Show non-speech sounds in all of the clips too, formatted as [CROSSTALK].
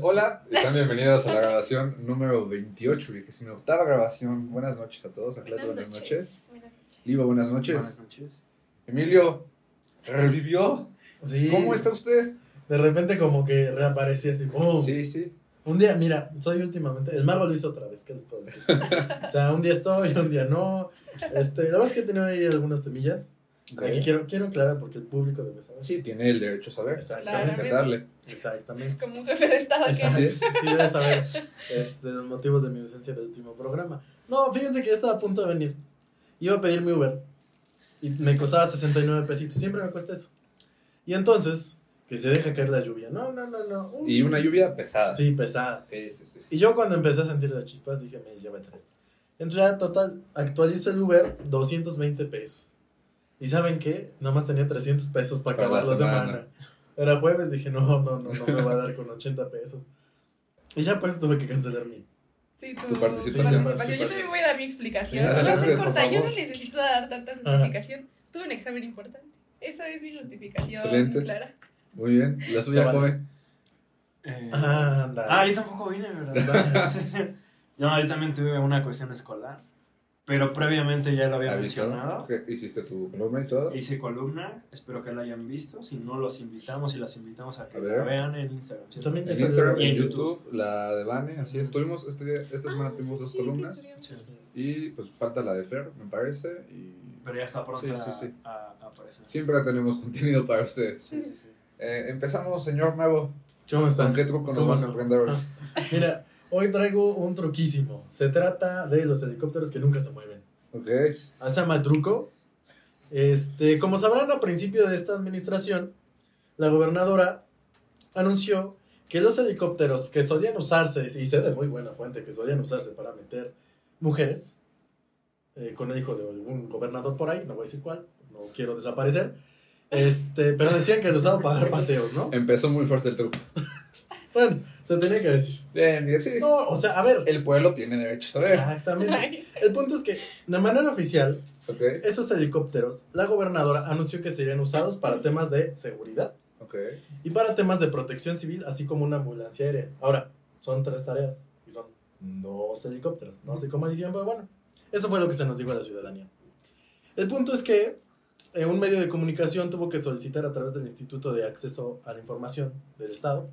Hola, están bienvenidos a la grabación número 28, vigésima octava grabación. Buenas noches a todos, Arleto, buenas, noches. Buenas noches. Livo, buenas noches. Buenas noches. Emilio, ¿revivió? Sí. ¿Cómo está usted? De repente como que reaparece así. ¡pum! Sí, sí. Un día, mira, soy últimamente, el mago lo hizo otra vez, ¿qué les puedo decir? [LAUGHS] o sea, un día estoy, un día no. Este, la verdad es que he tenido ahí algunas temillas. Aquí quiero, quiero aclarar porque el público debe saber. Sí, tiene el derecho a saber. Exactamente. Darle. Exactamente. Como un jefe de estado que Sí, es. sí, debe saber este, los motivos de mi ausencia del último programa. No, fíjense que ya estaba a punto de venir. Iba a pedir mi Uber y me costaba 69 pesitos. Siempre me cuesta eso. Y entonces, que se deja caer la lluvia. No, no, no, no. Uy. Y una lluvia pesada. Sí, pesada. Sí, sí, sí. Y yo cuando empecé a sentir las chispas dije, me lleva a traer. Entonces ya total, actualizo el Uber, 220 pesos. ¿Y saben qué? Nada más tenía 300 pesos para Para acabar la semana. semana. Era jueves, dije, no, no, no, no me va a dar con 80 pesos. Y ya por eso tuve que cancelar mi. Sí, Tu tu, participación. participación. Yo también voy a dar mi explicación. Sí, No va a ser corta, yo no necesito dar tanta justificación. Tuve un examen importante. Esa es mi justificación Excelente. clara. Muy bien. La suya, vale. joven. Eh, Ah, anda. ah, yo tampoco vine, ¿verdad? [LAUGHS] [LAUGHS] No, yo también tuve una cuestión escolar. Pero previamente ya lo había mencionado. ¿Hiciste tu columna y todo? Hice columna, espero que la hayan visto. Si no, los invitamos y las invitamos a que A la vean en Instagram. ¿sí? También En Instagram Y en en YouTube, la de Vane, así es. Tuvimos este esta semana Ah, tuvimos sí, dos sí, columnas. Y pues falta la de Fer, me parece. Y Pero ya está pronto Sí, sí, sí. A, a aparecer. siempre tenemos contenido para ustedes. Sí, sí, sí. Eh, empezamos, señor Mago. ¿Cómo ¿Con están? qué truco nos ¿Cómo vas a aprender hoy? Mira, hoy traigo un truquísimo. Se trata de los helicópteros que nunca se mueven. Ok. Ah, Se llama truco. Este, como sabrán, a principio de esta administración, la gobernadora anunció que los helicópteros que solían usarse, y sé de muy buena fuente, que solían usarse para meter mujeres, eh, con el hijo de algún gobernador por ahí, no voy a decir cuál, no quiero desaparecer, este, pero decían que lo usaban para dar paseos, ¿no? Empezó muy fuerte el truco. Bueno, se tenía que decir. Bien, bien, sí. No, o sea, a ver. El pueblo tiene derecho a saber. Exactamente. Ay, El punto es que, de manera oficial, esos helicópteros, la gobernadora anunció que serían usados para temas de seguridad ok. y para temas de protección civil, así como una ambulancia aérea. Ahora, son tres tareas y son dos helicópteros. No sé cómo decían, pero bueno, eso fue lo que se nos dijo a la ciudadanía. El punto es que eh, un medio de comunicación tuvo que solicitar a través del Instituto de Acceso a la Información del Estado.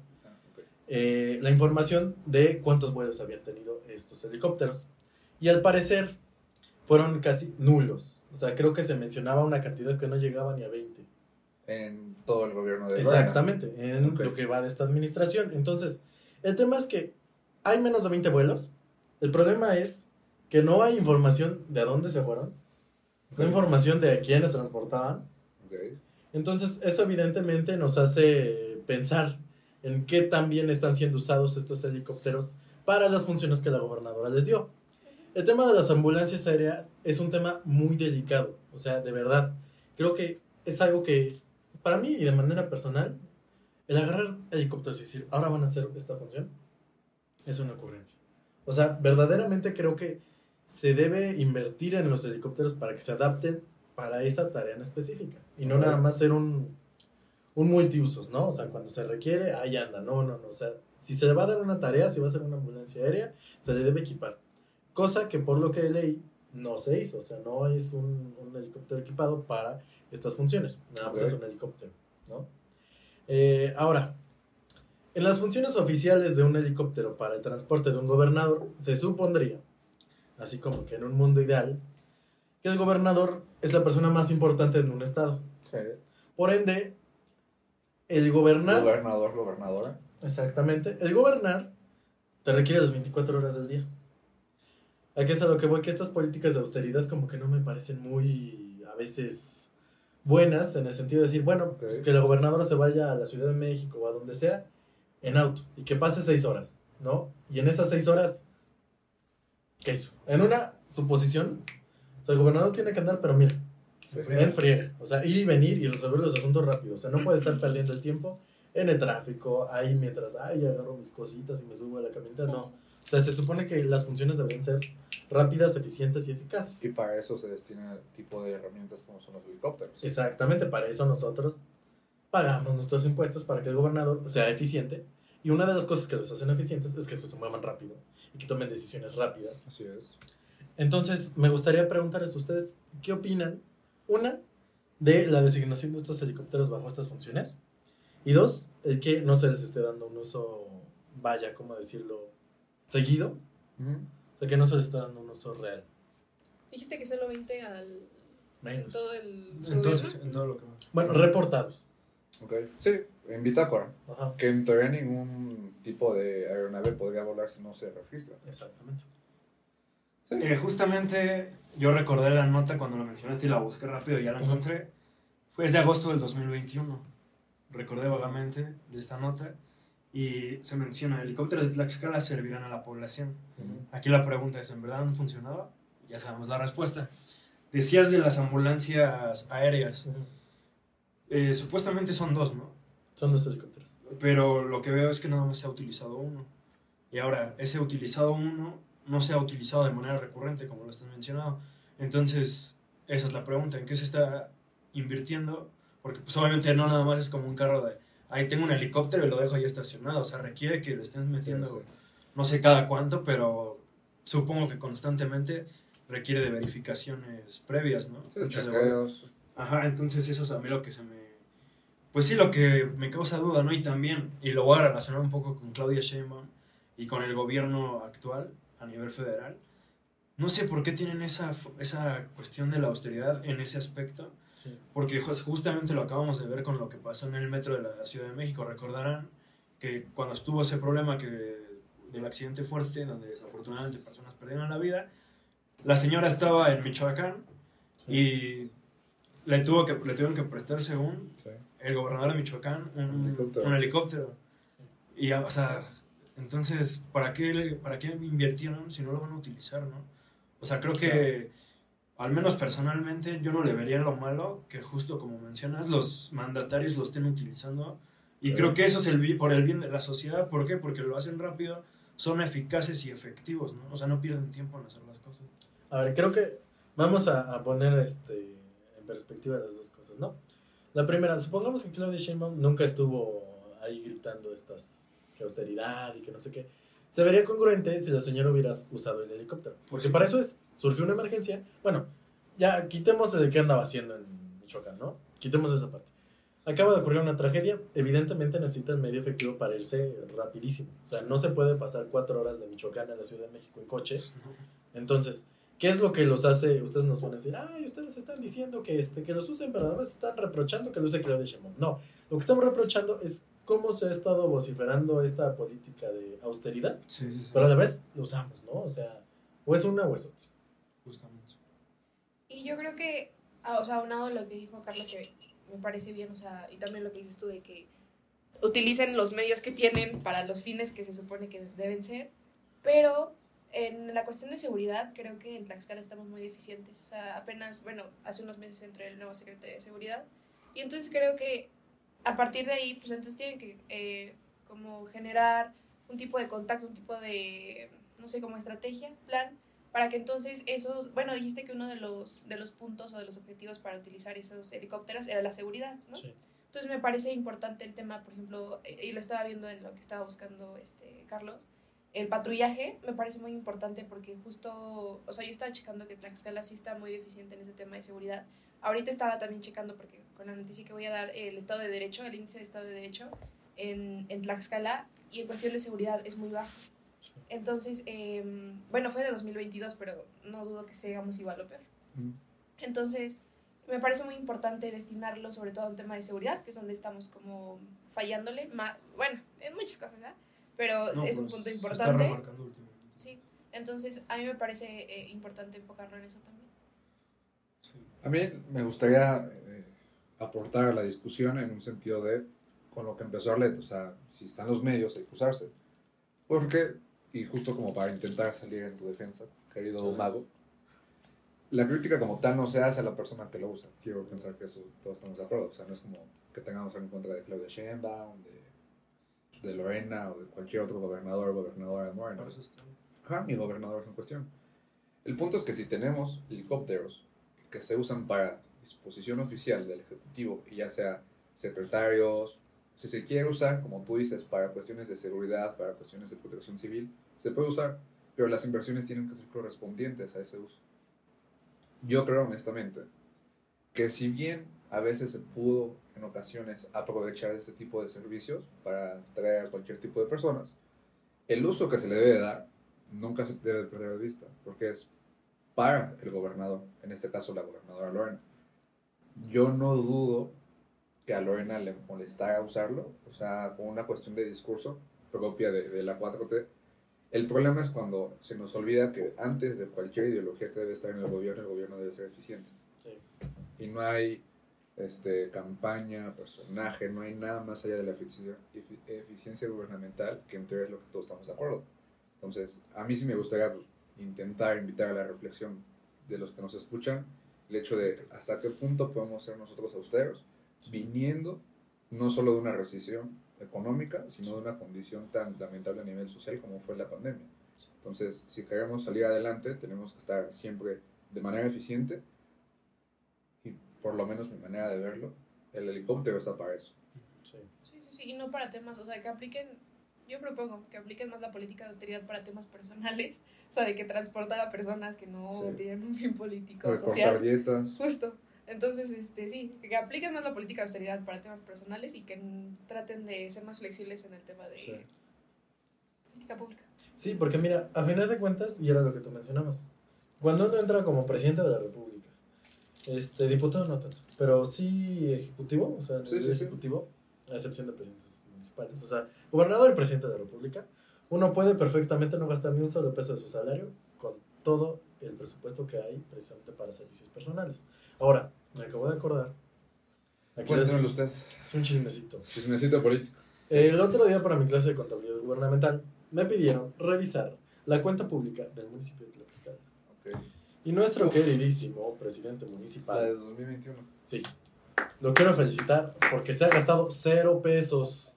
Eh, la información de cuántos vuelos habían tenido estos helicópteros. Y al parecer fueron casi nulos. O sea, creo que se mencionaba una cantidad que no llegaba ni a 20. En todo el gobierno de Exactamente, en lo que va de esta administración. Entonces, el tema es que hay menos de 20 vuelos. El problema es que no hay información de a dónde se fueron. No hay información de a quiénes transportaban. Lorena. Ok. Entonces, eso evidentemente nos hace pensar en qué también están siendo usados estos helicópteros para las funciones que la gobernadora les dio. El tema de las ambulancias aéreas es un tema muy delicado, o sea, de verdad. Creo que es algo que, para mí y de manera personal, el agarrar helicópteros y decir, ahora van a hacer esta función, es una ocurrencia. O sea, verdaderamente creo que se debe invertir en los helicópteros para que se adapten para esa tarea en específica. Y no nada más ser un, un multiusos, ¿no? O sea, cuando se requiere, ahí anda. No, no, no. O sea, si se le va a dar una tarea, si va a ser una ambulancia aérea, se le debe equipar. Cosa que por lo que leí, no se hizo. O sea, no es un, un helicóptero equipado para estas funciones. Nada más Ok. es un helicóptero, ¿no? Eh, ahora, en las funciones oficiales de un helicóptero para el transporte de un gobernador, se supondría, así como que en un mundo ideal, que el gobernador es la persona más importante en un estado. Sí. Por ende, el gobernar, Gobernador, gobernadora. exactamente, el gobernar te requiere las 24 horas del día. Aquí es a lo que voy, que estas políticas de austeridad como que no me parecen muy, a veces, buenas, en el sentido de decir, bueno, pues que la gobernadora se vaya a la Ciudad de México o a donde sea, en auto, y que pase seis horas, ¿no? Y en esas seis horas, ¿qué hizo? En una suposición, o sea, el gobernador tiene que andar, pero mira, En friega. O sea, ir y venir y resolver los asuntos rápido. O sea, no puede estar perdiendo el tiempo en el tráfico, ahí mientras, ay, agarro mis cositas y me subo a la camioneta. No. O sea, se supone que las funciones deberían ser rápidas, eficientes y eficaces. Y para eso se destina el tipo de herramientas como son los helicópteros. Exactamente, para eso nosotros pagamos nuestros impuestos para que el gobernador sea eficiente Y una de las cosas que los hacen eficientes es que se muevan rápido y que tomen decisiones rápidas. Así es. Entonces, me gustaría preguntarles a ustedes, ¿qué opinan? Una, de la designación de estos helicópteros bajo estas funciones. Y dos, el que no se les esté dando un uso, vaya, ¿cómo decirlo? Seguido. O sea, que no se les está dando un uso real. Dijiste que solo 20 al. Menos. Todo el. Entonces, gobierno. en todo lo que... Bueno, reportados. Ok. Sí, en bitácora. Ajá. Que en teoría ningún tipo de aeronave podría volar si no se registra. Exactamente. Eh, justamente yo recordé la nota cuando la mencionaste y la busqué rápido y ya la encontré. Fue de agosto del 2021. Recordé vagamente de esta nota y se menciona, helicópteros de Tlaxcala servirán a la población. Aquí la pregunta es, ¿en verdad han funcionado? Ya sabemos la respuesta. Decías de las ambulancias aéreas. Eh, supuestamente son dos, ¿no? Son dos helicópteros. Pero lo que veo es que nada más se ha utilizado uno. Y ahora, ese utilizado uno no se ha utilizado de manera recurrente, como lo estás mencionando. Entonces, esa es la pregunta, ¿en qué se está invirtiendo? Porque pues obviamente no nada más es como un carro de, ahí tengo un helicóptero y lo dejo ahí estacionado. O sea, requiere que le estén metiendo, Sí, sí. no sé cada cuánto, pero supongo que constantemente requiere de verificaciones previas, ¿no? Sí, chequeos. Ajá, entonces eso es a mí lo que se me... Pues sí, lo que me causa duda, ¿no? Y también, y lo voy a relacionar un poco con Claudia Sheinbaum y con el gobierno actual a nivel federal. No sé por qué tienen esa, esa cuestión de la austeridad en ese aspecto, Sí. porque jus- justamente lo acabamos de ver con lo que pasó en el metro de la Ciudad de México. Recordarán que cuando estuvo ese problema que, del accidente fuerte, donde desafortunadamente personas perdieron la vida, la señora estaba en Michoacán y le, tuvo que, le tuvieron que prestar, según Sí. el gobernador de Michoacán, un, Un helicóptero. un helicóptero. Y, o sea, entonces, ¿para qué, ¿para qué invirtieron si no lo van a utilizar, no? O sea, creo que, al menos personalmente, yo no le vería lo malo que justo como mencionas, los mandatarios lo estén utilizando. Y creo que eso es el, por el bien de la sociedad. ¿Por qué? Porque lo hacen rápido, son eficaces y efectivos, ¿no? O sea, no pierden tiempo en hacer las cosas. A ver, creo que vamos a, a poner este, en perspectiva las dos cosas, ¿no? La primera, supongamos que Claudia Sheinbaum nunca estuvo ahí gritando estas, que austeridad y que no sé qué. Se vería congruente si la señora hubiera usado el helicóptero. Porque Sí. para eso es, surgió una emergencia. Bueno, ya quitemos el que andaba haciendo en Michoacán, ¿no? Quitemos esa parte. Acaba de ocurrir una tragedia, evidentemente necesitan medio efectivo para irse rapidísimo. O sea, no se puede pasar cuatro horas de Michoacán a la Ciudad de México en coche. [LAUGHS] Entonces, ¿qué es lo que los hace? Ustedes nos van a decir, ay, ustedes están diciendo que, este, que los usen, pero además están reprochando que lo use Claudia Sheinbaum. No, lo que estamos reprochando es cómo se ha estado vociferando esta política de austeridad, Sí, sí, sí. pero a la vez lo usamos, ¿no? O sea, o es una o es otra. Justamente. Y yo creo que, o sea, aunado a lo que dijo Carlos, que me parece bien, o sea, y también lo que dices tú de que utilicen los medios que tienen para los fines que se supone que deben ser, pero en la cuestión de seguridad creo que en Tlaxcala estamos muy deficientes. O sea, apenas, bueno, hace unos meses entró el nuevo secretario de seguridad y entonces creo que a partir de ahí, pues entonces tienen que eh, como generar un tipo de contacto, un tipo de, no sé, como estrategia, plan, para que entonces esos, bueno, dijiste que uno de los, de los puntos o de los objetivos para utilizar esos helicópteros era la seguridad, ¿no? Sí. Entonces me parece importante el tema, por ejemplo, eh, y lo estaba viendo en lo que estaba buscando este Carlos, el patrullaje me parece muy importante porque justo, o sea, yo estaba checando que Tlaxcala sí está muy deficiente en ese tema de seguridad. Ahorita estaba también checando porque con la noticia que voy a dar, el Estado de Derecho, el índice de Estado de Derecho en, en Tlaxcala y en cuestión de seguridad es muy bajo. Entonces, em, bueno, fue de 2022, pero no dudo que sigamos igual o peor. Entonces, me parece muy importante destinarlo sobre todo a un tema de seguridad, que es donde estamos como fallándole, ma- bueno, en muchas cosas, ¿verdad? Pero No, es un pues, punto se está importante. remarcando últimamente. Sí, entonces a mí me parece eh, importante enfocarlo en eso también. Sí. A mí me gustaría eh, aportar a la discusión en un sentido de, con lo que empezó Arlet, o sea, si están los medios hay que usarse. Porque, y justo como para intentar salir en tu defensa, querido mago, la crítica como tal no se hace a la persona que lo usa. Quiero pensar que eso todos estamos de acuerdo. O sea, no es como que tengamos en contra de Claudia Sheinbaum, de, de Lorena o de cualquier otro gobernador o gobernadora de Morena. Por eso está. Ajá, ni gobernadores en cuestión. El punto es que si tenemos helicópteros que se usan para disposición oficial del Ejecutivo, ya sea secretarios, Si se quiere usar, como tú dices, para cuestiones de seguridad, para cuestiones de protección civil, se puede usar, pero las inversiones tienen que ser correspondientes a ese uso. Yo creo honestamente que si bien a veces se pudo en ocasiones aprovechar este tipo de servicios para traer a cualquier tipo de personas, el uso que se le debe dar nunca se debe perder de vista, porque es para el gobernador, en este caso la gobernadora Lorena. Yo no dudo que a Lorena le molestara usarlo, o sea, con una cuestión de discurso propia de, de la 4T. El problema es cuando se nos olvida que antes de cualquier ideología que debe estar en el gobierno, el gobierno debe ser eficiente. Sí. Y no hay este, campaña, personaje, no hay nada más allá de la efici- efi- eficiencia gubernamental, que en teoría es lo que todos estamos de acuerdo. Entonces, a mí sí me gustaría pues, intentar invitar a la reflexión de los que nos escuchan, el hecho de hasta qué punto podemos ser nosotros austeros, viniendo no solo de una recesión económica, sino de una condición tan lamentable a nivel social como fue la pandemia. Entonces, si queremos salir adelante, tenemos que estar siempre de manera eficiente y por lo menos mi manera de verlo, el helicóptero está para eso. Sí. Sí, sí, sí, y no para temas, o sea, que apliquen, yo propongo que apliquen más la política de austeridad para temas personales, o sea, de que transportar a personas que no Sí. tienen un fin político, Recortar social, dietas. [LAUGHS] justo. Entonces, este, sí, que apliquen más la política de austeridad para temas personales y que traten de ser más flexibles en el tema de Sí. política pública. Sí, porque mira, a final de cuentas, y era lo que tú mencionabas, cuando uno entra como presidente de la República, este, diputado no tanto, pero sí ejecutivo, o sea, sí. ejecutivo, a excepción de presidentes municipales, o sea, gobernador y presidente de la República, uno puede perfectamente no gastar ni un solo peso de su salario con todo el presupuesto que hay precisamente para servicios personales. Ahora, me acabo de acordar, aquí les- usted. es un chismecito. Chismecito político. El otro día para mi clase de contabilidad gubernamental me pidieron revisar la cuenta pública del municipio de Tlaxcala. Ok. Y nuestro Uf. queridísimo presidente La de municipal, 2021. sí, lo quiero felicitar porque se ha gastado cero pesos.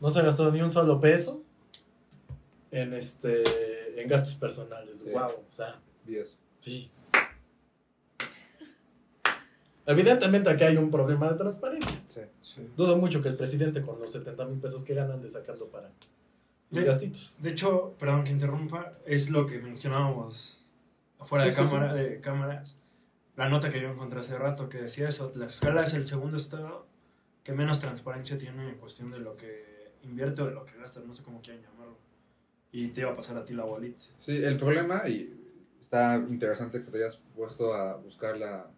No se gastado ni un solo peso en este en gastos personales. Sí. Wow, o sea, 10. sí. Evidentemente aquí hay un problema de transparencia. Sí. Sí. Dudo mucho que el presidente con los 70 mil pesos que ganan de sacarlo para los De- gastitos. De hecho, perdón que interrumpa, es lo que mencionábamos afuera Sí, de sí, cámara, de cámaras. La nota que yo encontré hace rato que decía eso, Tlaxcala es el segundo estado que menos transparencia tiene en cuestión de lo que invierte o de lo que gasta, no sé cómo quieren llamarlo. Y te iba a pasar a ti la bolita. Sí, el problema, y está interesante que te hayas puesto a buscar la,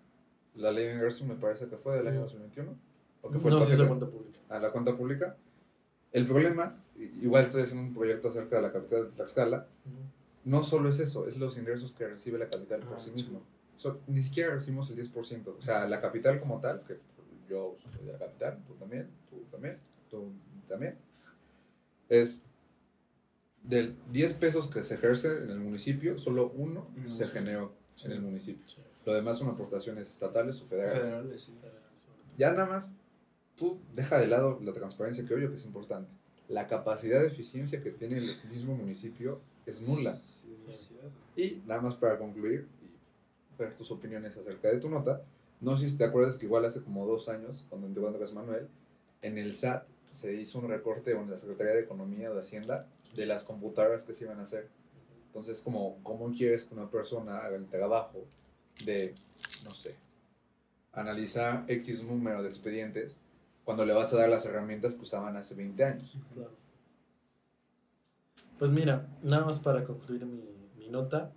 la ley de ingresos, me parece que fue del año 2021. ¿O que fue el No, si es la cuenta pública. a la cuenta pública. El problema, igual estoy haciendo un proyecto acerca de la capital de Tlaxcala, no solo es eso, es los ingresos que recibe la capital por Ah, sí sí. mismo. So- ni siquiera recibimos el 10%. O sea, la capital como tal, que yo soy de la capital, tú también, tú también, tú también, es del 10 pesos que se ejerce en el municipio, solo uno No, se sí. generó Sí. en el municipio. Sí. Lo demás son aportaciones estatales o federales. Federales, sí. Ya nada más, tú deja de lado la transparencia, que obvio que es importante. La capacidad de eficiencia que tiene el mismo municipio es nula. Y nada más para concluir y ver tus opiniones acerca de tu nota, no sé si te acuerdas que igual hace como dos años, cuando entró Andrés Manuel, en el SAT se hizo un recorte, en la Secretaría de Economía o de Hacienda, de las computadoras que se iban a hacer. Entonces, como, ¿cómo quieres que una persona haga el trabajo de, no sé, analizar X número de expedientes cuando le vas a dar las herramientas que usaban hace 20 años? Claro. Pues mira, nada más para concluir mi, mi nota.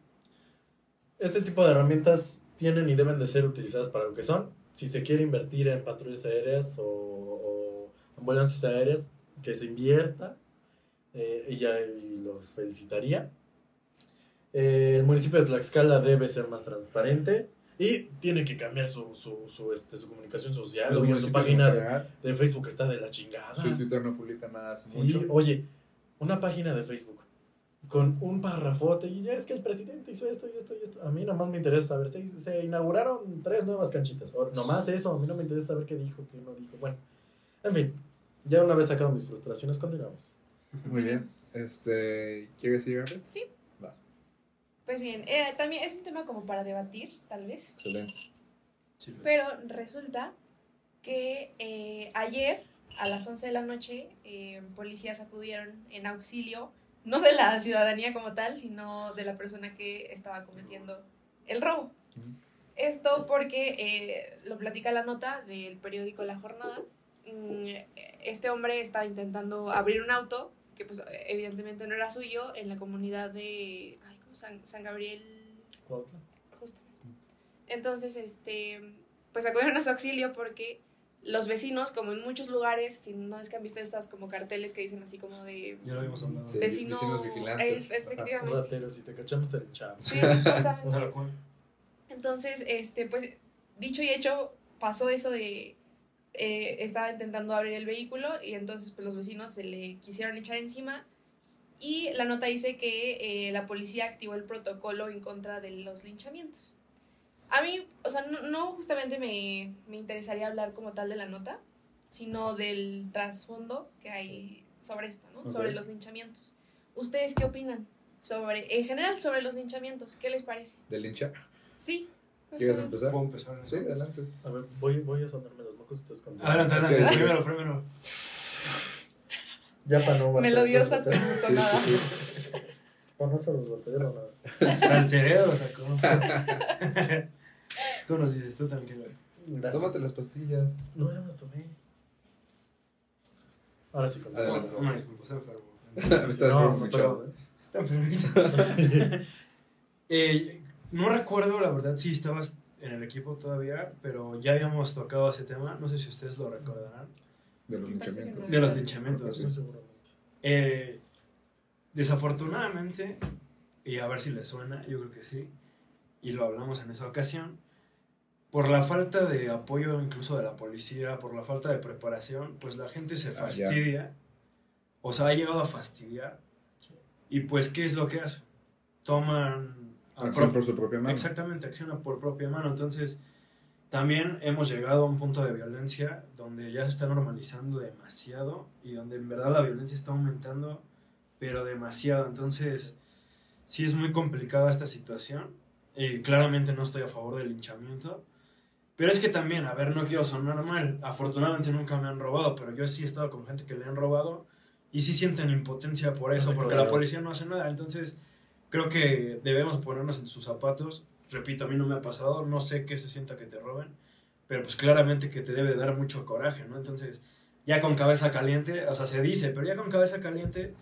Este tipo de herramientas tienen y deben de ser utilizadas para lo que son. Si se quiere invertir en patrullas aéreas o, o ambulancias aéreas, que se invierta. eh, y ya y los felicitaría. Eh, el municipio de Tlaxcala debe ser más transparente y tiene que cambiar su, su, su, este, su comunicación social. Obvio, su página de Facebook está de la chingada. Su Twitter no publica nada hace Sí, mucho. oye, una página de Facebook con un parrafote y ya es que el presidente hizo esto y esto y esto. A mí nomás me interesa saber, se, se inauguraron tres nuevas canchitas. O, nomás eso, a mí no me interesa saber qué dijo, qué no dijo. Bueno, en fin, ya una vez sacado mis frustraciones, continuamos. Muy bien. Este, ¿Quieres ir, Arlet? Sí. Va, Pues bien, eh, también es un tema como para debatir, tal vez. excelente. Sí, Pero resulta que eh, ayer a las 11 de la noche, eh, policías acudieron en auxilio, no de la ciudadanía como tal, sino de la persona que estaba cometiendo el robo. Esto porque eh, lo platica la nota del periódico La Jornada. Mm, Este hombre estaba intentando abrir un auto, que pues evidentemente no era suyo, en la comunidad de ay, ¿cómo? San, San Gabriel, Cuautla. justamente. Entonces, este, pues acudieron a su auxilio porque los vecinos, como en muchos lugares, si no es que han visto estas como carteles que dicen así como de Ya lo. Sí. vecino, vecinos vigilantes. es- efectivamente. Ratero, si te cachamos te echamos. Sí, [LAUGHS] justamente. Entonces, este, pues, dicho y hecho, pasó eso de, eh, estaba intentando abrir el vehículo y entonces, pues, los vecinos se le quisieron echar encima y la nota dice que eh, la policía activó el protocolo en contra de los linchamientos. A mí, o sea, no, no justamente me, me interesaría hablar como tal de la nota, sino del trasfondo que hay sobre esto, ¿no? Ok. Sobre los linchamientos. ¿Ustedes qué opinan? Sobre, en general, sobre los linchamientos, ¿qué les parece? ¿De lincha? Sí. ¿Quieres empezar? ¿Puedo empezar? Sí, adelante. A ver, voy, voy a sonarme los y tú escondes. Adelante, adelante. Ok. Primero, primero. Ya para no Melodiosa tu sonada. Sí, sí, sí. Para no solo batallar nada. Hasta el cerebro sacó. [LAUGHS] Tú nos dices, tú tranquilo. Gracias. Tómate las pastillas. No, ya me las tomé. Ahora sí, con Adelante. Una disculpa, [LAUGHS] está enfermo. Estás No, no. Está. [LAUGHS] Sí. Eh, no recuerdo, la verdad, si estabas en el equipo todavía, pero ya habíamos tocado ese tema. No sé si ustedes lo recordarán. De los linchamientos. De los linchamientos. Eh, desafortunadamente, y a ver si les suena, yo creo que sí, y lo hablamos en esa ocasión, por la falta de apoyo incluso de la policía, por la falta de preparación, pues la gente se Ah, fastidia, o sea, ha llegado a fastidiar, Sí. y pues, ¿qué es lo que hacen? Toman... Acción por su propia mano. Exactamente, acciona por propia mano. Entonces, también hemos llegado a un punto de violencia donde ya se está normalizando demasiado y donde en verdad la violencia está aumentando, pero demasiado. Entonces, sí es muy complicada esta situación. Y claramente no estoy a favor del linchamiento. Pero es que también, a ver, no quiero sonar mal. Afortunadamente nunca me han robado, pero yo sí he estado con gente que le han robado y sí sienten impotencia por eso, Sí, porque claro. la policía no hace nada. Entonces, creo que debemos ponernos en sus zapatos. Repito, a mí no me ha pasado, no sé qué se sienta que te roben, pero pues claramente que te debe dar mucho coraje, ¿no? Entonces, ya con cabeza caliente, o sea, se dice, pero ya con cabeza caliente,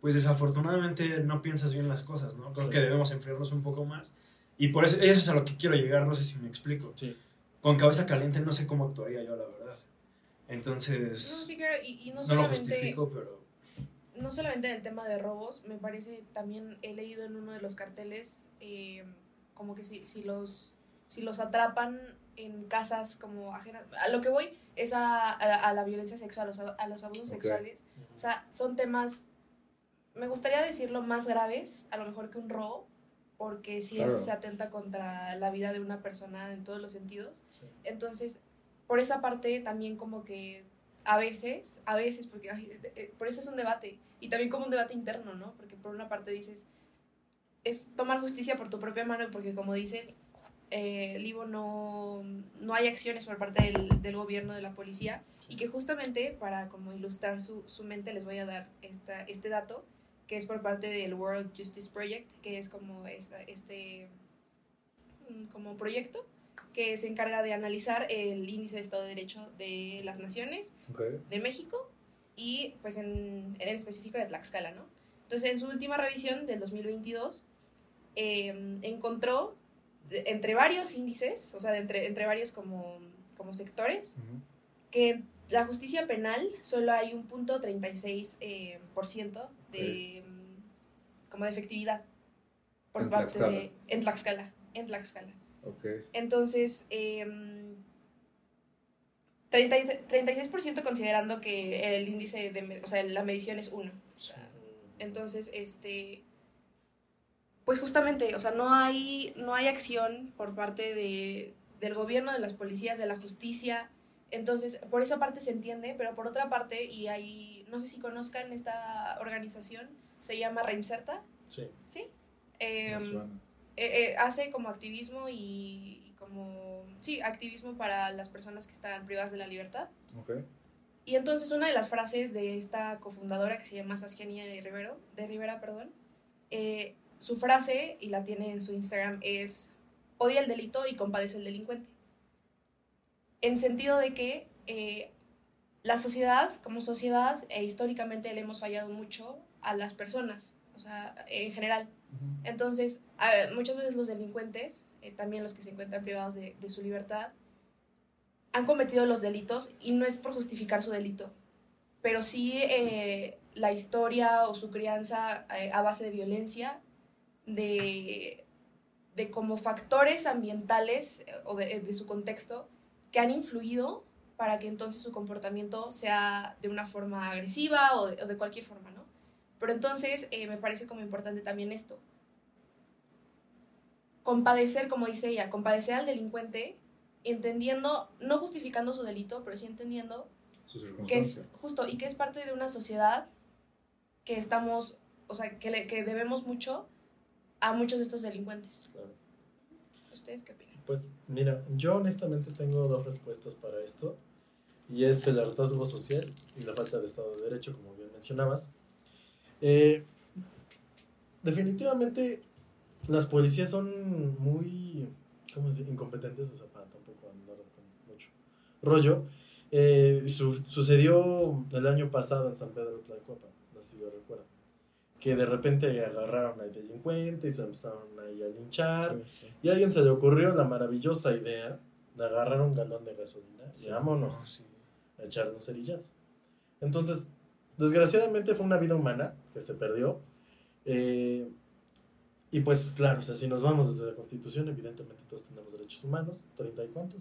pues desafortunadamente no piensas bien las cosas, ¿no? Creo Sí. que debemos enfriarnos un poco más. Y por eso, eso es a lo que quiero llegar, no sé si me explico. Sí. Con cabeza caliente no sé cómo actuaría yo, la verdad. No, Entonces, sí, claro, y, y no no lo justifico, pero... no solamente en el tema de robos, me parece, también he leído en uno de los carteles, eh, como que si, si, los, si los atrapan en casas como ajenas, a lo que voy es a, a, a la violencia sexual, o sea, a los abusos sexuales. O sea, son temas, me gustaría decirlo, más graves, a lo mejor que un robo, porque sí es, Claro. se atenta contra la vida de una persona en todos los sentidos. Sí. Entonces, por esa parte también como que a veces, a veces, porque ay, por eso es un debate, y también como un debate interno, ¿no? Porque por una parte dices, es tomar justicia por tu propia mano, porque como dicen, eh, Livo, no, no hay acciones por parte del, del gobierno, de la policía, y que justamente para como ilustrar su, su mente les voy a dar esta, este dato, que es por parte del World Justice Project, que es como esta- este mm, como proyecto que se encarga de analizar el índice de Estado de Derecho de las naciones Ok. de México y pues en, en específico de Tlaxcala, ¿no? Entonces en su última revisión del 2022 eh, encontró de- entre varios índices, o sea, de entre, entre varios como, como sectores, Ujú. que en la justicia penal solo hay un punto 36 eh, por ciento de mm, como de efectividad por En parte Tlaxcala. de en Tlaxcala, en Tlaxcala. Ok. Entonces, eh, 30 y- 36% considerando que el índice de, o sea, la medición es 1. Entonces, este, pues justamente, o sea, no hay, no hay acción por parte de, del gobierno, de las policías, de la justicia. Entonces, por esa parte se entiende, pero por otra parte, y hay, no sé si conozcan esta organización, se llama Reinserta, Sí. ¿sí? Me Em, suena. Eh, eh, hace como activismo y, y como, sí, activismo para las personas que están privadas de la libertad. Ok. Y entonces una de las frases de esta cofundadora que se llama Saskiania de, Rivero, de Rivera, perdón, eh, su frase, y la tiene en su Instagram, es odia el delito y compadece al delincuente. En sentido de que eh, la sociedad, como sociedad, e históricamente le hemos fallado mucho a las personas, o sea, en general. Entonces, muchas veces los delincuentes, eh, también los que se encuentran privados de, su libertad, han cometido los delitos y no es por justificar su delito, pero sí eh, la historia o su crianza eh, a base de violencia, de, de como factores ambientales eh, o de, de su contexto que han influido para que entonces su comportamiento sea de una forma agresiva o de, o de cualquier forma, ¿no? Pero entonces eh, me parece como importante también esto. Compadecer, como dice ella, compadecer al delincuente, entendiendo, no justificando su delito, pero sí entendiendo Su que es justo y que es parte de una sociedad que estamos, o sea, que, le- que debemos mucho a muchos de estos delincuentes. Claro. ¿Ustedes qué opinan? Pues mira, yo honestamente tengo dos respuestas para esto. Y es el hartazgo social y la falta de Estado de Derecho, como bien mencionabas. Eh, definitivamente las policías son muy, ¿cómo decir? Incompetentes, o sea, para tampoco andar con mucho rollo. Eh, su- sucedió el año pasado en San Pedro Tlacopa, no sé si lo recuerdan. Que de repente agarraron al delincuente y se empezaron ahí a linchar. Sí, sí. Y a alguien se le ocurrió la maravillosa idea de agarrar un galón de gasolina y vámonos No, sí. a echarnos cerillas. Entonces, desgraciadamente fue una vida humana que se perdió. Eh, y pues, claro, o sea, si nos vamos desde la Constitución, evidentemente todos tenemos derechos humanos. ¿30 y cuántos?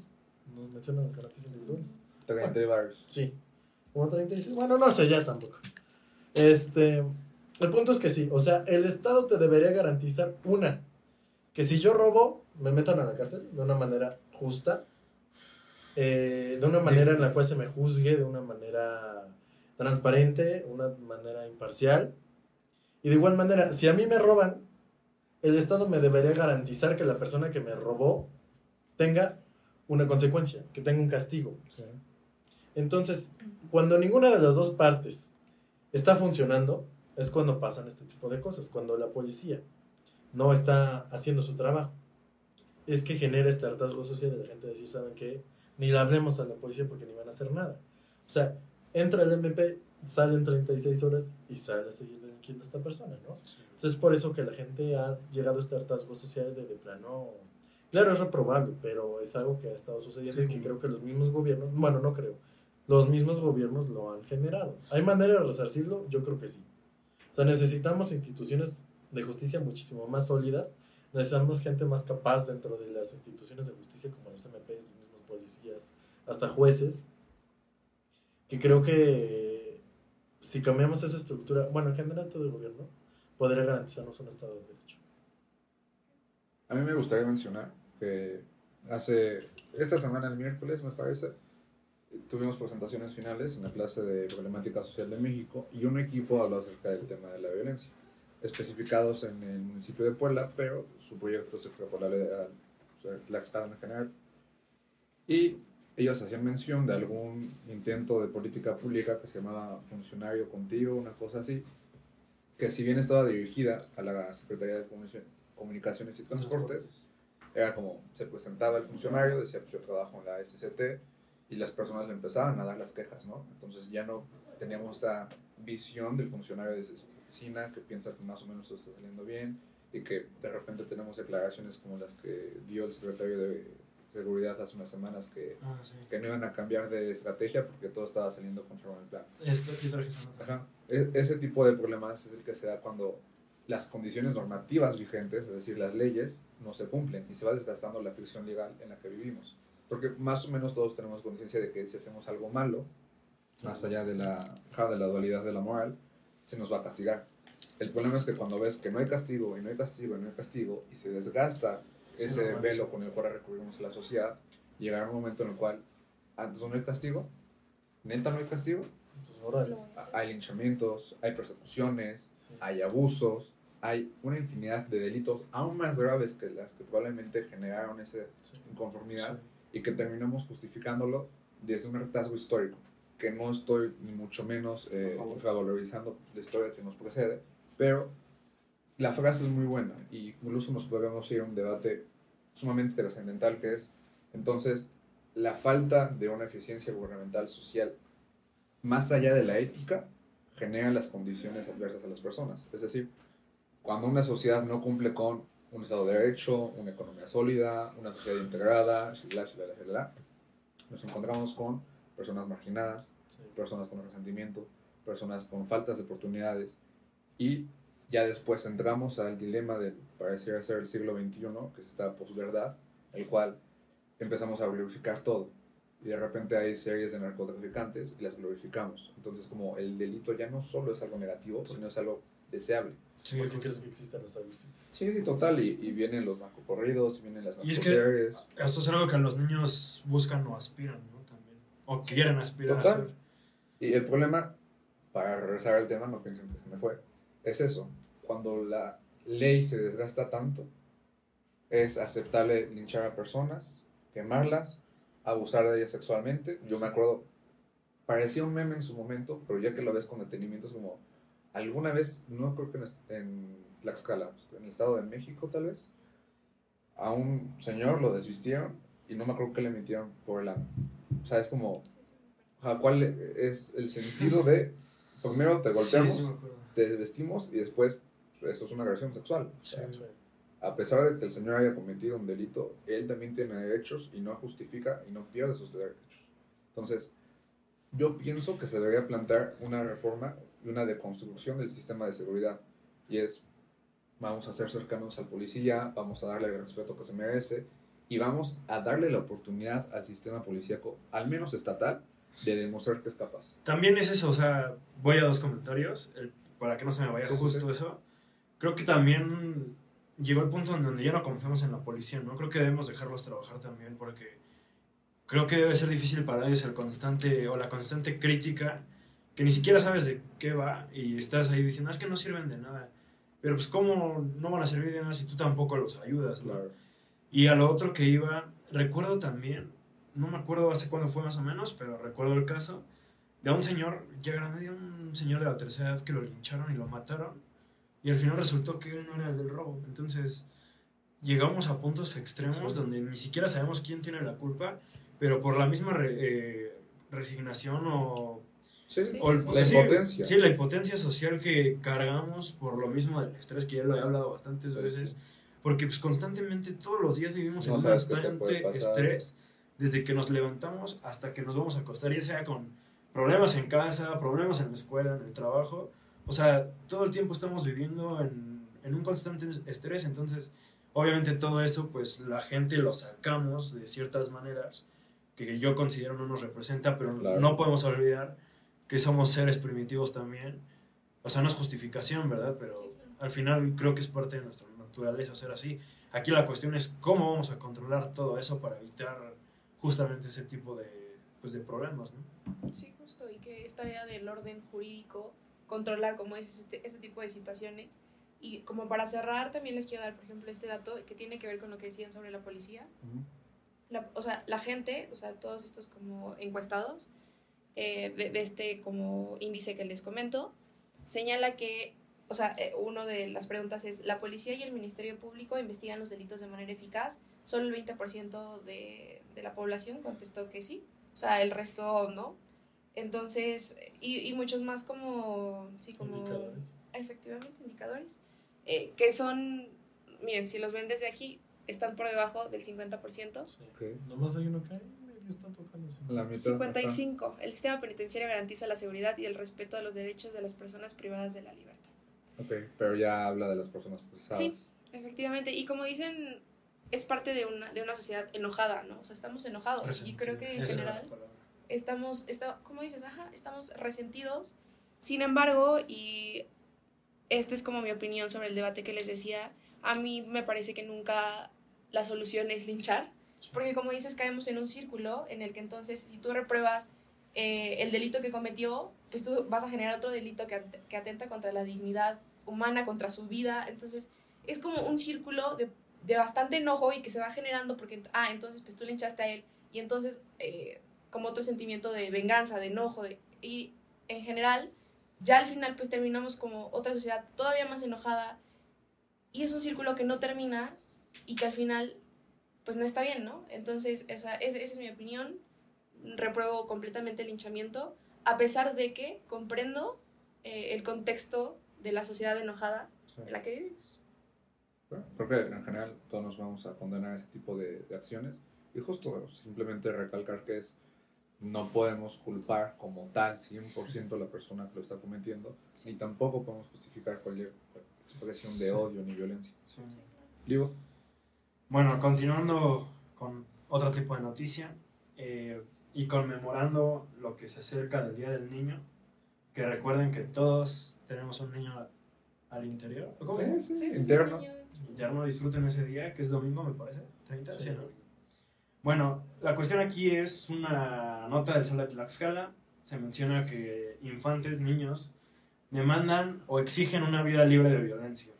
Nos mencionan las garantías individuales. 30 y varios. Sí. Como 36. Bueno, no sé, ya tampoco. Este. El punto es que sí. O sea, el Estado te debería garantizar una. Que si yo robo, me metan a la cárcel de una manera justa. eh, de una manera en la cual se me juzgue, de una manera transparente, una manera imparcial. Y de igual manera, si a mí me roban, el Estado me debería garantizar que la persona que me robó tenga una consecuencia, que tenga un castigo. Sí. Entonces, cuando ninguna de las dos partes está funcionando, es cuando pasan este tipo de cosas, cuando la policía no está haciendo su trabajo. Es que genera este hartazgo social de la gente decir, ¿saben qué? Ni le hablemos a la policía porque ni van a hacer nada. O sea, entra el MP, sale en 36 horas y sale a seguir delinquiendo a esta persona, ¿no? Entonces es por eso que la gente ha llegado a este hartazgo social de, de plano... Claro, es reprobable, pero es algo que ha estado sucediendo Sí, y que creo que los mismos gobiernos, bueno, no creo, los mismos gobiernos lo han generado. ¿Hay manera de resarcirlo? Yo creo que sí. O sea, necesitamos instituciones de justicia muchísimo más sólidas, necesitamos gente más capaz dentro de las instituciones de justicia como los MPs, los mismos policías, hasta jueces, que creo que si cambiamos esa estructura, bueno, en general todo el gobierno, podría garantizarnos un Estado de Derecho. A mí me gustaría mencionar que hace esta semana, el miércoles, me parece, tuvimos presentaciones finales en la clase de Problemática Social de México y un equipo habló acerca del tema de la violencia, especificados en el municipio de Puebla, pero su proyecto es extrapolable a Tlaxcala en general. Y ellos hacían mención de algún intento de política pública que se llamaba Funcionario Contigo, una cosa así, que si bien estaba dirigida a la Secretaría de Comunicaciones y Transportes, era como se presentaba el funcionario, decía pues yo trabajo en la SCT y las personas le empezaban a dar las quejas, ¿no? Entonces ya no teníamos esta visión del funcionario desde su oficina que piensa que más o menos está saliendo bien y que de repente tenemos declaraciones como las que dio el secretario de Seguridad hace unas semanas que, Ah, sí. que no iban a cambiar de estrategia porque todo estaba saliendo conforme al plan. Esto. Ajá. E- ese tipo de problemas es el que se da cuando las condiciones normativas vigentes, es decir, las leyes, no se cumplen y se va desgastando la fricción legal en la que vivimos. Porque más o menos todos tenemos conciencia de que si hacemos algo malo, más allá de la, de la dualidad de la moral, se nos va a castigar. El problema es que cuando ves que no hay castigo y no hay castigo y no hay castigo y se desgasta ese normaliza. velo con el cual recurrimos a la sociedad, llegará un momento en el cual, antes no hay castigo, neta no hay castigo, Pues, hay linchamientos, hay persecuciones, Sí. hay abusos, hay una infinidad de delitos aún más graves que las que probablemente generaron esa Sí. inconformidad Sí. y que terminamos justificándolo desde un retraso histórico. que no estoy ni mucho menos eh, infravalorizando la historia que nos precede, pero la frase es muy buena y incluso nos podemos ir a un debate sumamente trascendental que es, entonces, la falta de una eficiencia gubernamental social, más allá de la ética, genera las condiciones adversas a las personas. Es decir, cuando una sociedad no cumple con un Estado de Derecho, una economía sólida, una sociedad integrada, shalala, shalala, shalala, nos encontramos con personas marginadas, personas con resentimiento, personas con faltas de oportunidades y ya después entramos al dilema del pareciera ser el siglo XXI, que es esta posverdad, el cual empezamos a glorificar todo y de repente hay series de narcotraficantes y las glorificamos. Entonces como el delito ya no solo es algo negativo, sino es algo deseable. Sí, ¿Por qué crees que existan los abusivos? Sí, sí, total, y, y vienen los narcocorridos, y vienen las Y es que- narcoseries. Eso es algo que los niños buscan o aspiran, ¿no? También. O quieren aspirar a Total. hacer. Y el problema, para regresar al tema, no piensen que se me fue, es eso. Cuando la ley se desgasta tanto, es aceptable linchar a personas, quemarlas, abusar de ellas sexualmente. Yo me acuerdo, parecía un meme en su momento, pero ya que lo ves con detenimiento es como, alguna vez, no creo que en, en Tlaxcala, en el Estado de México tal vez, a un señor lo desvistieron y no me acuerdo que le metieron por el ano. O sea, es como, ¿Cuál es el sentido de primero te golpeamos, te desvestimos y después eso es una agresión sexual? O Sí. sea, a pesar de que el señor haya cometido un delito, él también tiene derechos y no justifica y no pierde sus derechos. Entonces, yo pienso que se debería plantear una reforma y una deconstrucción del sistema de seguridad. Y es, vamos a ser cercanos al policía, vamos a darle el respeto que se merece y vamos a darle la oportunidad al sistema policíaco, al menos estatal, de demostrar que es capaz. También es eso, o sea, voy a dos comentarios, el- para que no se me vaya sí, justo sí. eso. Creo que también llegó el punto en donde ya no confiamos en la policía, ¿no? Creo que debemos dejarlos trabajar también porque creo que debe ser difícil para ellos el constante o la constante crítica que ni siquiera sabes de qué va y estás ahí diciendo, "Ah, es que no sirven de nada. Pero pues cómo no van a servir de nada si tú tampoco los ayudas, ¿no? Y a lo otro que iba, recuerdo también, no me acuerdo hace cuándo fue más o menos, pero recuerdo el caso de un señor ya grande, de un señor de la tercera edad que lo lincharon y lo mataron. Y al final resultó que él no era el del robo. Entonces llegamos a puntos extremos Sí. donde ni siquiera sabemos quién tiene la culpa, pero por la misma re- eh, resignación o Sí, o el- la sí, impotencia. Sí, la impotencia social que cargamos por lo mismo del estrés, que ya lo he hablado bastantes Sí, veces. Porque pues constantemente todos los días vivimos No en un sabes qué te puede constante pasar. estrés desde que nos levantamos hasta que nos vamos a acostar, ya sea con problemas en casa, problemas en la escuela, en el trabajo. O sea, todo el tiempo estamos viviendo en, en un constante estrés, entonces obviamente todo eso pues la gente lo sacamos de ciertas maneras que yo considero no nos representa, pero Claro. no podemos olvidar que somos seres primitivos también. O sea, no es justificación, ¿verdad? Pero al final creo que es parte de nuestra naturaleza ser así. Aquí la cuestión es cómo vamos a controlar todo eso para evitar justamente ese tipo de, pues, de problemas, ¿no? Sí, justo, y que es tarea del orden jurídico controlar, como dices, este, este tipo de situaciones. Y como para cerrar, también les quiero dar, por ejemplo, este dato que tiene que ver con lo que decían sobre la policía. Ujú. La- o sea, la gente, o sea, todos estos como encuestados eh, de, de este como índice que les comento, señala que, o sea, eh, uno de las preguntas es, ¿la policía y el Ministerio Público investigan los delitos de manera eficaz? Solo el 20% de, de la población contestó que sí, o sea, el resto no. Entonces, y, y muchos más como, sí, como... Indicadores. Efectivamente, indicadores. eh, que son, miren, si los ven desde aquí, están por debajo del 50%. Sí. Ok. Nomás hay uno que ahí medio está tocando. La mitad. 55. El sistema penitenciario garantiza la seguridad y el respeto a los derechos de las personas privadas de la libertad. Ok, pero ya habla de las personas procesadas. Sí. Efectivamente. Y como dicen, es parte de una, de una sociedad enojada, ¿no? O sea, estamos enojados. Y creo que en general palabra. Estamos, está, ¿cómo dices? Ajá, estamos resentidos. Sin embargo, y esta es como mi opinión sobre el debate que les decía, a mí me parece que nunca la solución es linchar, porque como dices, caemos en un círculo en el que entonces si tú repruebas eh, el delito que cometió, pues tú vas a generar otro delito que, que atenta contra la dignidad humana, contra su vida, entonces es como un círculo de, de bastante enojo y que se va generando porque, ah, entonces pues tú linchaste a él y entonces... eh, como otro sentimiento de venganza, de enojo, de, y en general, ya al final pues terminamos como otra sociedad todavía más enojada y es un círculo que no termina y que al final pues no está bien, ¿no? Entonces esa, esa es mi opinión, repruebo completamente el linchamiento, a pesar de que comprendo eh, el contexto de la sociedad enojada Sí. en la que vivimos. Bueno, creo que en general todos nos vamos a condenar ese tipo de, de acciones y justo simplemente recalcar que es no podemos culpar como tal 100% a la persona que lo está cometiendo ni tampoco podemos justificar cualquier expresión de odio ni violencia. Sí. Digo, Bueno, continuando con otro tipo de noticia eh, y conmemorando lo que se acerca del Día del Niño, que recuerden que todos tenemos un niño al interior. ¿o ¿Cómo es? Sí, Sí, sí, sí, interno. Interno, disfruten ese día, que es domingo, me parece. 30, Sí. sí, ¿no? Bueno, la cuestión aquí es una nota del Sol de Tlaxcala. Se menciona que infantes, niños, demandan o exigen una vida libre de violencia.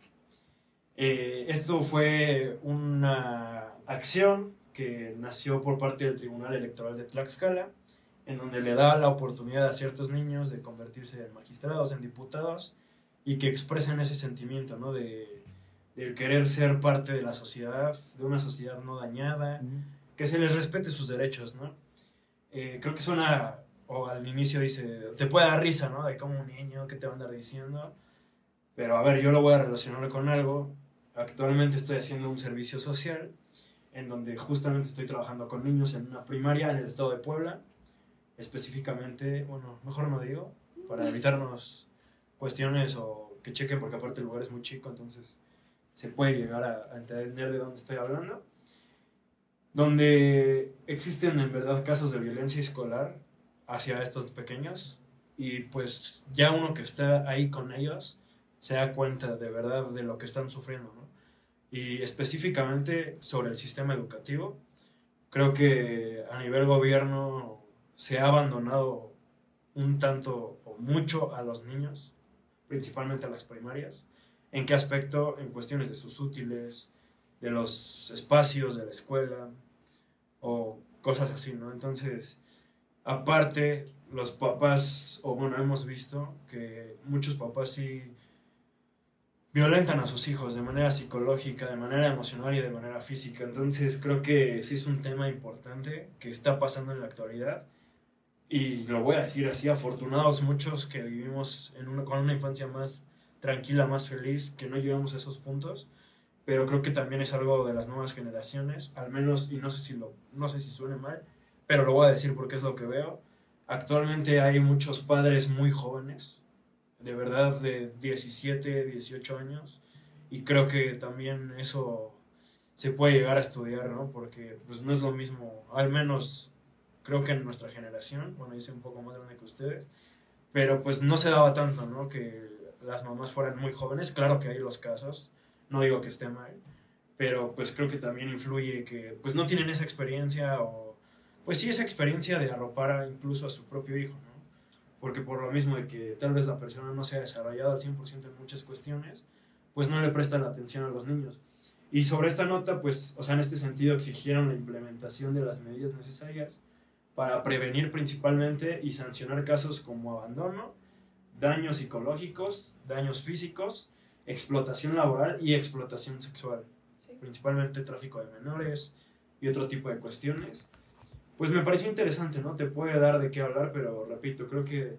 Eh, esto fue una acción que nació por parte del Tribunal Electoral de Tlaxcala, en donde le da la oportunidad a ciertos niños de convertirse en magistrados, en diputados, y que expresen ese sentimiento, ¿no? De querer ser parte de la sociedad, de una sociedad no dañada, que se les respete sus derechos, ¿no? Eh, creo que suena, o al inicio dice, te puede dar risa, ¿no? De como un niño, ¿qué te va a andar diciendo? Pero a ver, yo lo voy a relacionar con algo. Actualmente estoy haciendo un servicio social en donde justamente estoy trabajando con niños en una primaria en el estado de Puebla. Específicamente, bueno, mejor no digo, para evitarnos cuestiones o que chequen, porque aparte el lugar es muy chico, entonces se puede llegar a entender de dónde estoy hablando. Donde existen en verdad casos de violencia escolar hacia estos pequeños y pues ya uno que está ahí con ellos se da cuenta de verdad de lo que están sufriendo. Y específicamente sobre el sistema educativo, creo que a nivel gobierno se ha abandonado un tanto o mucho a los niños, principalmente a las primarias. ¿En qué aspecto? En cuestiones de sus útiles, de los espacios de la escuela o cosas así, ¿no? Entonces, aparte, los papás, o bueno, hemos visto que muchos papás sí violentan a sus hijos de manera psicológica, de manera emocional y de manera física. Entonces, creo que sí es un tema importante que está pasando en la actualidad. Y lo voy a decir así, afortunados muchos que vivimos una, con una infancia más tranquila, más feliz, que no llegamos a esos puntos pero creo que también es algo de las nuevas generaciones, al menos, y no sé si, lo, no sé si suene mal, pero lo voy a decir porque es lo que veo. Actualmente hay muchos padres muy jóvenes, de verdad de 17, 18 años, y creo que también eso se puede llegar a estudiar, ¿no? Porque pues no es lo mismo, al menos creo que en nuestra generación, bueno, yo soy un poco más grande que ustedes, pero pues no se daba tanto, ¿no? Que las mamás fueran muy jóvenes, claro que hay los casos, no digo que esté mal, pero pues creo que también influye que pues no tienen esa experiencia o pues sí esa experiencia de arropar incluso a su propio hijo, ¿no? Porque por lo mismo de que tal vez la persona no se ha desarrollado al 100% en muchas cuestiones, pues no le prestan atención a los niños. Y sobre esta nota, pues, o sea, en este sentido exigieron la implementación de las medidas necesarias para prevenir principalmente y sancionar casos como abandono, daños psicológicos, daños físicos, explotación laboral y explotación sexual, Sí. principalmente tráfico de menores y otro tipo de cuestiones. Pues me pareció interesante, ¿no? Te puede dar de qué hablar, pero repito, creo que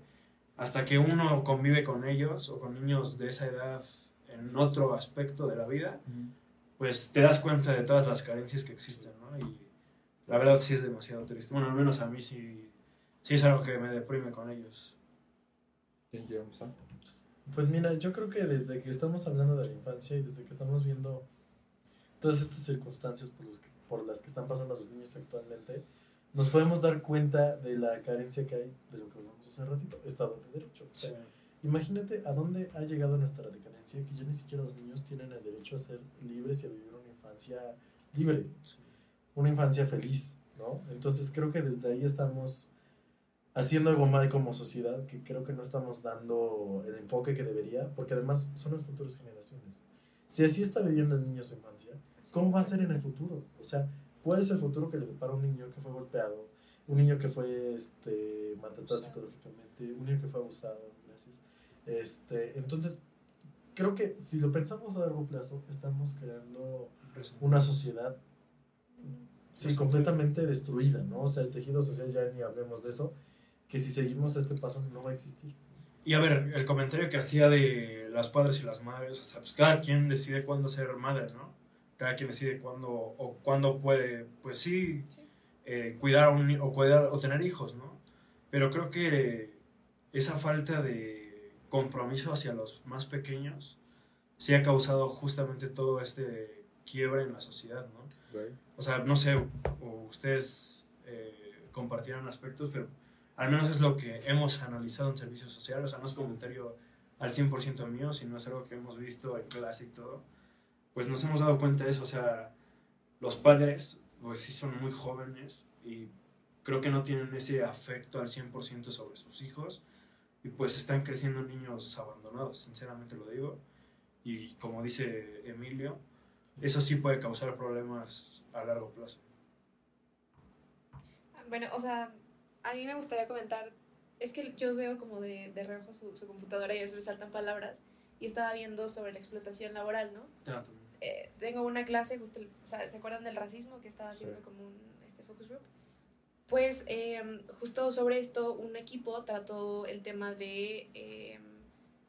hasta que uno convive con ellos o con niños de esa edad en otro aspecto de la vida, pues te das cuenta de todas las carencias que existen, ¿no? Y la verdad sí es demasiado triste. Bueno, al menos a mí sí, sí es algo que me deprime con ellos. ¿quién quiere empezar? Pues mira, yo creo que desde que estamos hablando de la infancia y desde que estamos viendo todas estas circunstancias por, los que- por las que están pasando los niños actualmente, nos podemos dar cuenta de la carencia que hay de lo que hablamos hace ratito, Estado de Derecho. O sea, imagínate a dónde ha llegado nuestra decadencia, que ya ni siquiera los niños tienen el derecho a ser libres y a vivir una infancia libre, una infancia feliz, ¿no? Entonces creo que desde ahí estamos haciendo algo mal como sociedad, que creo que no estamos dando el enfoque que debería, porque además son las futuras generaciones. Si así está viviendo el niño su infancia, ¿cómo va a ser en el futuro? O sea, ¿cuál es el futuro que le depara un niño que fue golpeado un niño que fue este, maltratado psicológicamente, un niño que fue abusado, gracias. Este, entonces, creo que si lo pensamos a largo plazo, estamos creando una sociedad sí, completamente destruida, ¿no? O sea, el tejido social, ya ni hablemos de eso, que si seguimos este paso no va a existir. Y a ver, el comentario que hacía de los padres y las madres, o sea, pues cada quien decide cuándo ser madre, ¿no? Cada quien decide cuándo o cuándo puede, pues sí, eh, cuidar a un o cuidar o tener hijos, ¿no? Pero creo que esa falta de compromiso hacia los más pequeños sí ha causado justamente todo este quiebre en la sociedad, ¿no? O sea, no sé, ustedes eh, compartieron aspectos, pero al menos es lo que hemos analizado en servicios sociales, o sea, no es comentario al 100% mío, sino es algo que hemos visto en clase y todo, pues nos hemos dado cuenta de eso, o sea, los padres, pues sí son muy jóvenes y creo que no tienen ese afecto al 100% sobre sus hijos y pues están creciendo niños abandonados, sinceramente lo digo, y como dice Emilio, eso sí puede causar problemas a largo plazo. Bueno, o sea, a mí me gustaría comentar, es que yo veo como de, de reojo su, su, computadora y a veces me saltan palabras y estaba viendo sobre la explotación laboral, ¿no? Eh, tengo una clase, justo, ¿se acuerdan del racismo que estaba haciendo como un este, focus group? Pues em, justo sobre esto un equipo trató el tema de em,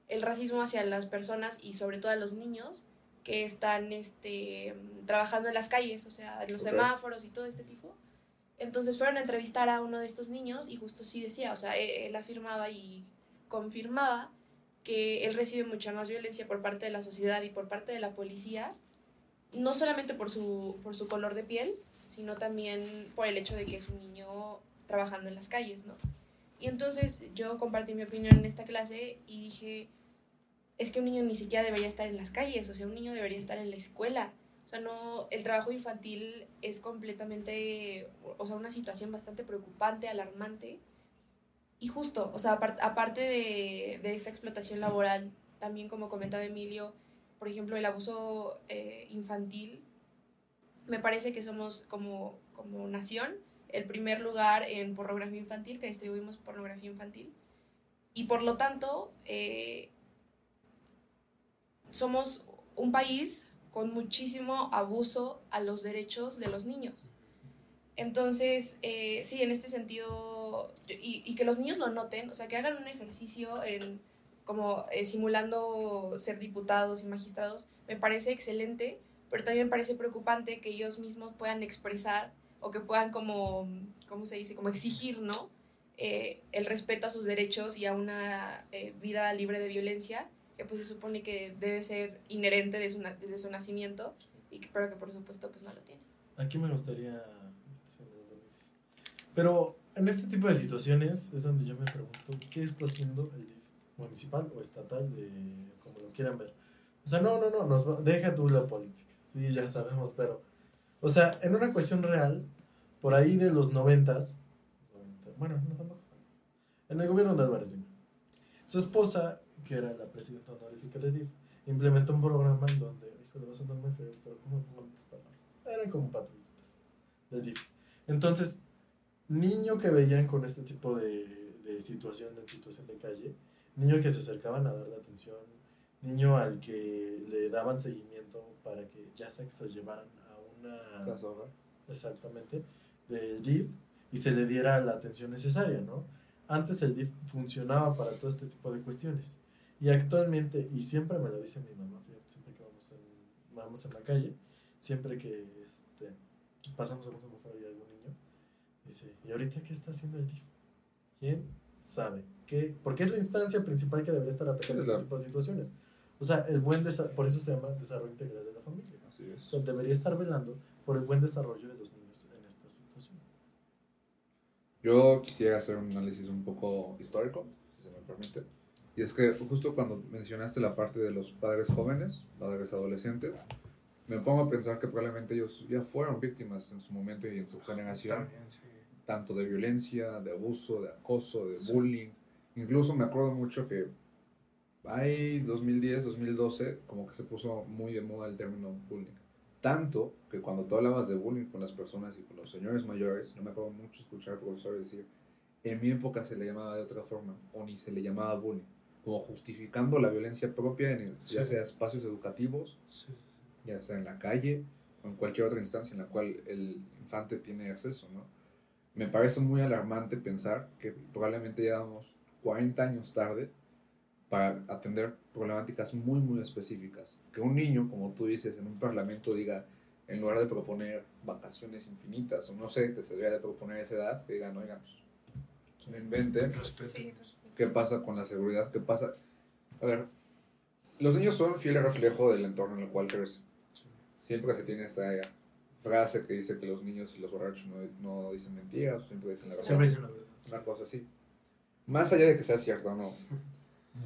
el racismo hacia las personas y sobre todo a los niños que están este, trabajando en las calles, o sea, en los semáforos y todo este tipo. Entonces fueron a entrevistar a uno de estos niños y justo sí decía, o sea, e-, él, afirmaba y confirmaba que él recibe mucha más violencia por parte de la sociedad y por parte de la policía, no solamente por su, por su color de piel, sino también por el hecho de que es un niño trabajando en las calles, ¿no? Y entonces yo compartí mi opinión en esta clase y dije, es que un niño ni siquiera debería estar en las calles, o sea, un niño debería estar en la escuela. Sea, no, el trabajo infantil es completamente, o sea, una situación bastante preocupante, alarmante. Y justo, o sea, aparte de, de, esta explotación laboral, también como comentaba Emilio, por ejemplo, el abuso eh, infantil, me parece que somos como, como nación el primer lugar en pornografía infantil, que distribuimos pornografía infantil. Y por lo tanto, eh, somos un país con muchísimo abuso a los derechos de los niños. Entonces, eh, sí, en este sentido, y, que los niños lo noten, o sea, que hagan un ejercicio en como eh, simulando ser diputados y magistrados, me parece excelente, pero también me parece preocupante que ellos mismos puedan expresar o que puedan como, ¿cómo se dice? Como exigir, ¿no? Eh, el respeto a sus derechos y a una vida libre de violencia que pues se supone que debe ser inherente desde, desde su nacimiento, y que, pero que por supuesto pues no lo tiene. Aquí me gustaría... Pero en este tipo de situaciones es donde yo me pregunto, ¿qué está haciendo el municipal o estatal, de, como lo quieran ver? O sea, no, no, no, nos, deja tú la política, sí, ya sabemos, pero... O sea, en una cuestión real, por ahí de los noventas, bueno, no tampoco, en el gobierno de Álvarez Lima, su esposa que era la presidenta honorífica de DIF, implementó un programa en donde, híjole, va a sonar muy feo, pero ¿cómo pongo estas palabras? Eran como patrullitas de DIF. Entonces, niño que veían con este tipo de, de situación, en situación de calle, niño que se acercaban a darle atención, niño al que le daban seguimiento para que ya se llevaran a una... Exactamente, de DIF y se le diera la atención necesaria, ¿no? Antes el DIF funcionaba para todo este tipo de cuestiones. Y actualmente, y siempre me lo dice mi mamá, fíjate, siempre que vamos en, vamos en la calle, siempre que este, pasamos a un semáforo y algún niño, dice, ¿y ahorita qué está haciendo el DIF? ¿Quién sabe? ¿Qué? Porque es la instancia principal que debería estar atacando este tipo de situaciones. O sea, el buen por eso se llama desarrollo integral de la familia. Así es. O sea, debería estar velando por el buen desarrollo de los niños en esta situación. Yo quisiera hacer un análisis un poco histórico, si se me permite. Y es que justo cuando mencionaste la parte de los padres jóvenes, padres adolescentes, me pongo a pensar que probablemente ellos ya fueron víctimas en su momento y en su generación, tanto de violencia, de abuso, de acoso, de bullying. Incluso me acuerdo mucho que hay 2010, 2012, como que se puso muy de moda el término bullying. Tanto que cuando tú hablabas de bullying con las personas y con los señores mayores, no me acuerdo mucho escuchar profesores decir, en mi época se le llamaba de otra forma, o ni se le llamaba bullying, como justificando la violencia propia, en el, ya Sí. sea espacios educativos, Sí, ya sea en la calle o en cualquier otra instancia en la cual el infante tiene acceso, ¿no? Me parece muy alarmante pensar que probablemente ya vamos 40 años tarde para atender problemáticas muy, muy específicas. Que un niño, como tú dices, en un parlamento diga, en lugar de proponer vacaciones infinitas, o no sé, que se debería de proponer esa edad, que digan, oigan, pues, no inventen, Respeto. Sí, ¿Qué pasa con la seguridad? ¿Qué pasa? A ver, los niños son fiel reflejo del entorno en el cual crecen. Siempre se tiene esta frase que dice que los niños y los borrachos no, no dicen mentiras, siempre dicen la verdad. Siempre dicen la verdad. Una cosa así. Más allá de que sea cierto o no,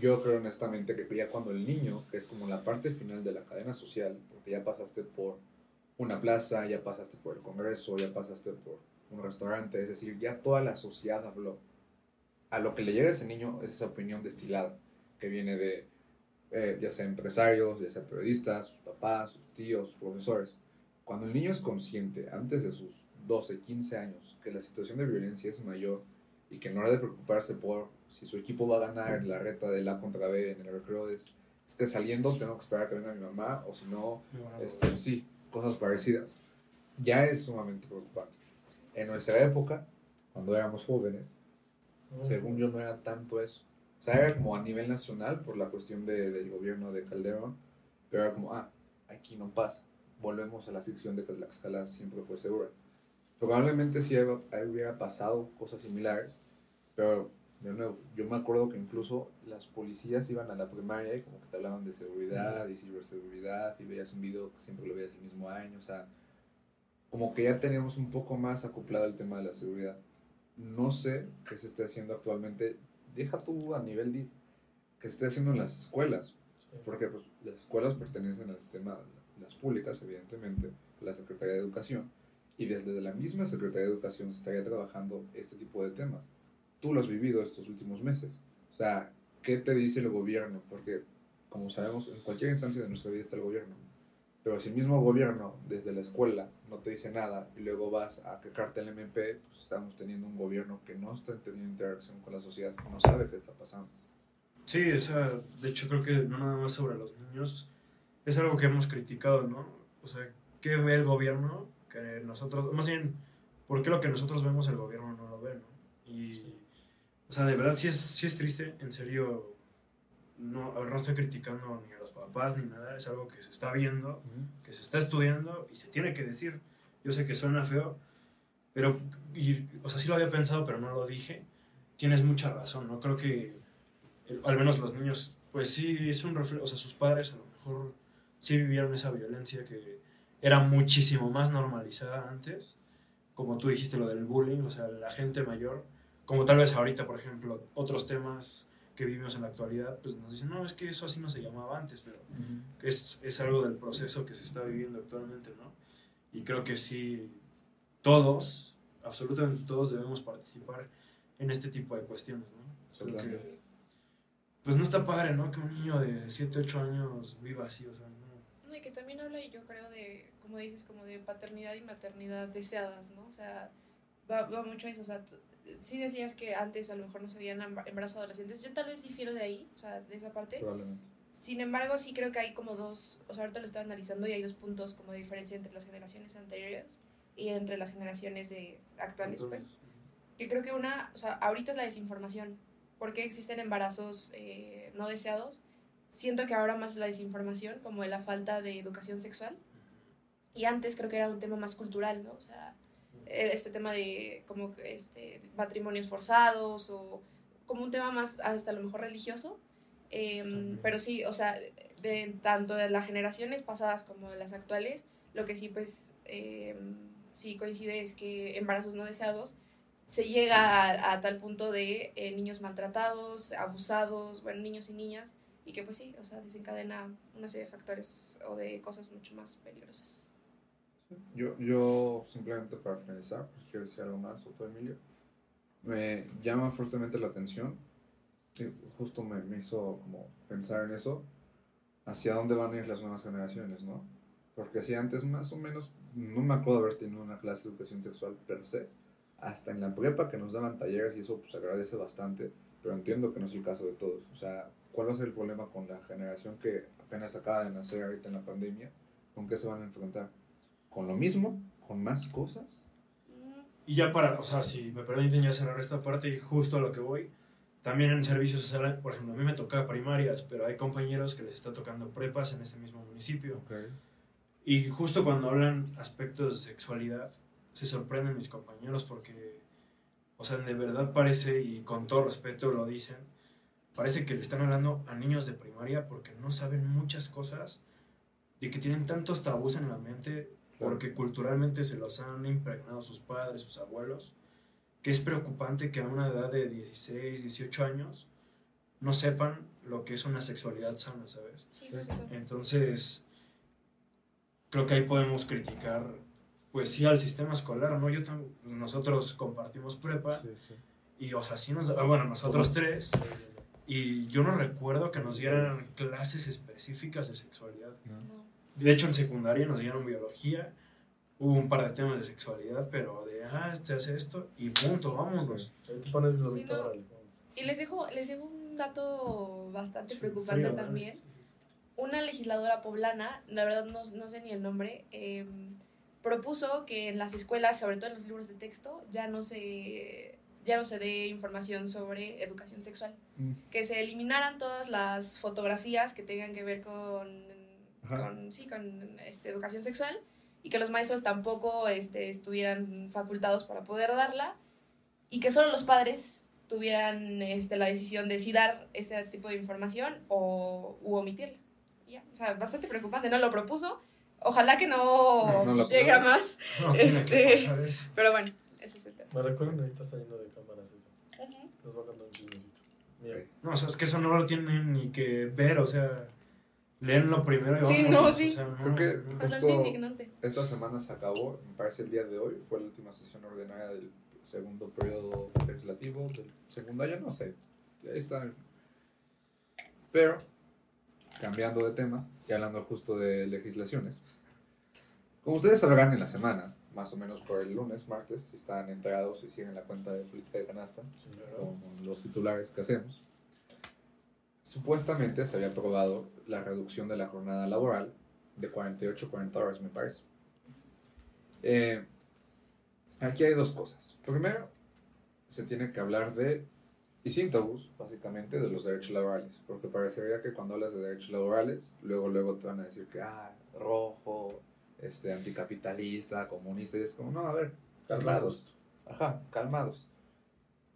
yo creo honestamente que ya cuando el niño, que es como la parte final de la cadena social, porque ya pasaste por una plaza, ya pasaste por el Congreso, ya pasaste por un restaurante, es decir, ya toda la sociedad habló. A lo que le llega a ese niño es esa opinión destilada, que viene de eh, ya sea empresarios, ya sea periodistas, sus papás, sus tíos, sus profesores. Cuando el niño es consciente, antes de sus 12, 15 años, que la situación de violencia es mayor y que no hora de preocuparse por si su equipo va a ganar en la reta de la contra B en el recreo, es, es que saliendo tengo que esperar a que venga mi mamá o si no, este, sí, cosas parecidas. Ya es sumamente preocupante. En nuestra época, cuando éramos jóvenes, según yo no era tanto eso. O sea, era como a nivel nacional por la cuestión de, del gobierno de Calderón, pero era como, ah, aquí no pasa. Volvemos a la ficción de que la escala siempre fue segura. Probablemente sí hubiera pasado cosas similares, pero de nuevo, yo me acuerdo que incluso las policías iban a la primaria y como que te hablaban de seguridad y ciberseguridad y veías un video que siempre lo veías el mismo año, o sea, como que ya tenemos un poco más acoplado el tema de la seguridad. No sé qué se esté haciendo actualmente, deja tú a nivel DIF, que se esté haciendo en las escuelas, porque pues, las escuelas pertenecen al sistema, las públicas, evidentemente, la Secretaría de Educación, y desde la misma Secretaría de Educación se estaría trabajando este tipo de temas. Tú lo has vivido estos últimos meses. O sea, ¿qué te dice el gobierno? Porque, como sabemos, en cualquier instancia de nuestra vida está el gobierno. Pero si el mismo gobierno, desde la escuela, no te dice nada y luego vas a quejarte al MP, pues estamos teniendo un gobierno que no está teniendo interacción con la sociedad, no sabe qué está pasando. Sí, o sea, de hecho creo que no nada más sobre los niños, es algo que hemos criticado, ¿no? O sea, ¿qué ve el gobierno que nosotros, más bien, ¿por qué lo que nosotros vemos el gobierno no lo ve, ¿no? Y, o sea, de verdad sí es, sí es triste, en serio, no, ver, no estoy criticando ni a papás ni nada, es algo que se está viendo, que se está estudiando y se tiene que decir. Yo sé que suena feo, pero, y, o sea, sí lo había pensado, pero no lo dije. Tienes mucha razón, ¿no? Creo que, el- al menos los niños, pues sí, es un reflejo, o sea, sus padres a lo mejor sí vivieron esa violencia que era muchísimo más normalizada antes, como tú dijiste lo del bullying, o sea, la gente mayor, como tal vez ahorita, por ejemplo, otros temas que vivimos en la actualidad, pues nos dicen, no, es que eso así no se llamaba antes, pero es, es algo del proceso que se está viviendo actualmente, ¿no? Y creo que sí, todos, absolutamente todos debemos participar en este tipo de cuestiones, ¿no? Creo que, pues no está padre, ¿no? Que un niño de 7, 8 años viva así, o sea, no. No, y que también habla, y yo creo, de, como dices, como de paternidad y maternidad deseadas, ¿no? O sea, va, va mucho a eso. O sea, sí decías que antes a lo mejor no se habían embar- embarazado adolescentes. Yo tal vez difiero de ahí, o sea, de esa parte. Probablemente. Sin embargo, sí creo que hay como dos, o sea, ahorita lo estaba analizando y hay dos puntos como de diferencia entre las generaciones anteriores y entre las generaciones de actuales, pues. Que creo que una, o sea, ahorita es la desinformación. ¿Por qué existen embarazos eh, no deseados? Siento que ahora más la desinformación, como de la falta de educación sexual. Y antes creo que era un tema más cultural, ¿no? O sea, este tema de como este, matrimonios forzados o como un tema más hasta a lo mejor religioso. También. pero sí, o sea, de tanto de las generaciones pasadas como de las actuales, lo que sí pues em, sí coincide es que embarazos no deseados se llega a, a tal punto de eh, niños maltratados, abusados, bueno, niños y niñas, y que pues sí, o sea, desencadena una serie de factores o de cosas mucho más peligrosas. Yo, yo simplemente para finalizar, pues quiero decir algo más, Otto Emilio. Me llama fuertemente la atención, y justo me, hizo como pensar en eso, hacia dónde van a ir las nuevas generaciones, ¿no? Porque si antes más o menos, no me acuerdo haber tenido una clase de educación sexual per se, hasta en la prepa que nos daban talleres y eso pues agradece bastante, pero entiendo que no es el caso de todos. O sea, ¿cuál va a ser el problema con la generación que apenas acaba de nacer ahorita en la pandemia? ¿Con qué se van a enfrentar? ¿Con lo mismo? ¿Con más cosas? Y ya para, o sea, si me permiten ya cerrar esta parte y justo a lo que voy, también en servicios sociales, por ejemplo, a mí me toca primarias, pero hay compañeros que les está tocando prepas en ese mismo municipio. Y justo cuando hablan aspectos de sexualidad, se sorprenden mis compañeros porque, o sea, de verdad parece, y con todo respeto lo dicen, parece que le están hablando a niños de primaria porque no saben muchas cosas y que tienen tantos tabús en la mente porque culturalmente se los han impregnado sus padres, sus abuelos, que es preocupante que a una edad de 16, 18 años no sepan lo que es una sexualidad sana, ¿sabes? Sí, justo. Entonces, creo que ahí podemos criticar, pues sí, al sistema escolar, ¿no? Yo nosotros compartimos prepa Sí, sí. y, o sea, sí nos, ah, bueno, nosotros tres, y yo no recuerdo que nos dieran clases específicas de sexualidad. ¿no? De hecho, en secundaria nos dieron biología, hubo un par de temas de sexualidad, pero de, ah, este hace esto, y punto, vámonos. Ahí te pones globito, Sí, no. Y les dejo, les dejo un dato bastante preocupante Frío, también. Sí, sí, sí. Una legisladora poblana, la verdad no, no sé ni el nombre, eh, propuso que en las escuelas, sobre todo en los libros de texto, ya no se ya no se dé información sobre educación sexual, Mm. que se eliminaran todas las fotografías que tengan que ver con. Con sí, con este, educación sexual y que los maestros tampoco este, estuvieran facultados para poder darla y que solo los padres tuvieran este, la decisión de si dar ese tipo de información o u omitirla. Y Ya, o sea, bastante preocupante, ¿no? Lo propuso. Ojalá que no, No, no llegue a más, [LAUGHS] No Este- pero bueno, ese es el tema. Me recuerdan ahorita saliendo de cámaras eso. Les voy a contar un chismecito. Mira. No, o sea, es que eso no lo tienen ni que ver, o sea, leenlo primero y Sí, vámonos, no, sí. o sea, no, Creo que- no. Bastante Justo- indignante. Esta semana se acabó, me parece el día de hoy, fue la última sesión ordinaria del segundo periodo legislativo, del segundo año, no sé. Ahí está. Pero, cambiando de tema y hablando justo de legislaciones, como ustedes sabrán en la semana, más o menos por el lunes, martes, si están enterados y siguen la cuenta de política de canasta, sí, claro. con los titulares que hacemos, supuestamente se había aprobado la reducción de la jornada laboral de 48 a 40 horas, me parece. Eh, aquí hay dos cosas. Primero, se tiene que hablar de, y sin tabús, básicamente, de los derechos laborales, porque parecería que cuando hablas de derechos laborales, luego, luego te van a decir que, ah, rojo, este, anticapitalista, comunista, y es como, no, a ver, calmados. Ajá, calmados.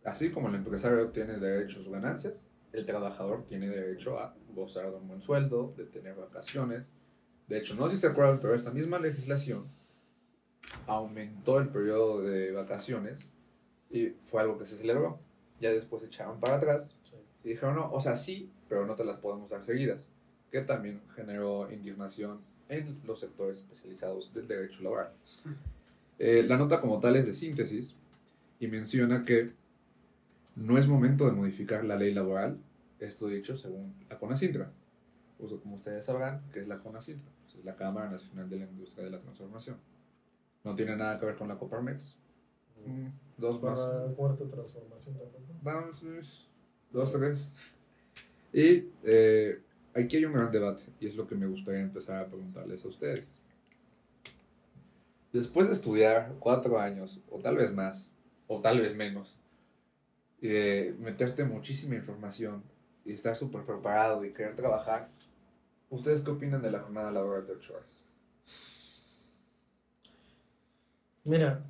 Así como el empresario tiene derecho a sus ganancias, el trabajador tiene derecho a gozar de un buen sueldo, de tener vacaciones. De hecho, no sé si se acuerdan, pero esta misma legislación aumentó el periodo de vacaciones y fue algo que se celebró. Ya después echaron para atrás Sí. y dijeron, no, o sea, sí, pero no te las podemos dar seguidas. Que también generó indignación en los sectores especializados del derecho laboral. Eh, la nota como tal es de síntesis y menciona que no es momento de modificar la ley laboral, esto dicho según la CONACINTRA. Uso, como ustedes sabrán, que es la CONACINTRA, es la Cámara Nacional de la Industria de la Transformación. No tiene nada que ver con la Coparmex. Mm, dos más. Para cuarta transformación tampoco. Vamos, pues, dos, tres. Y eh, aquí hay un gran debate, y es lo que me gustaría empezar a preguntarles a ustedes. Después de estudiar cuatro años, o tal vez más, o tal vez menos, de meterte muchísima información, y estar súper preparado y querer trabajar, ¿ustedes qué opinan de la jornada laboral de ocho horas? Mira,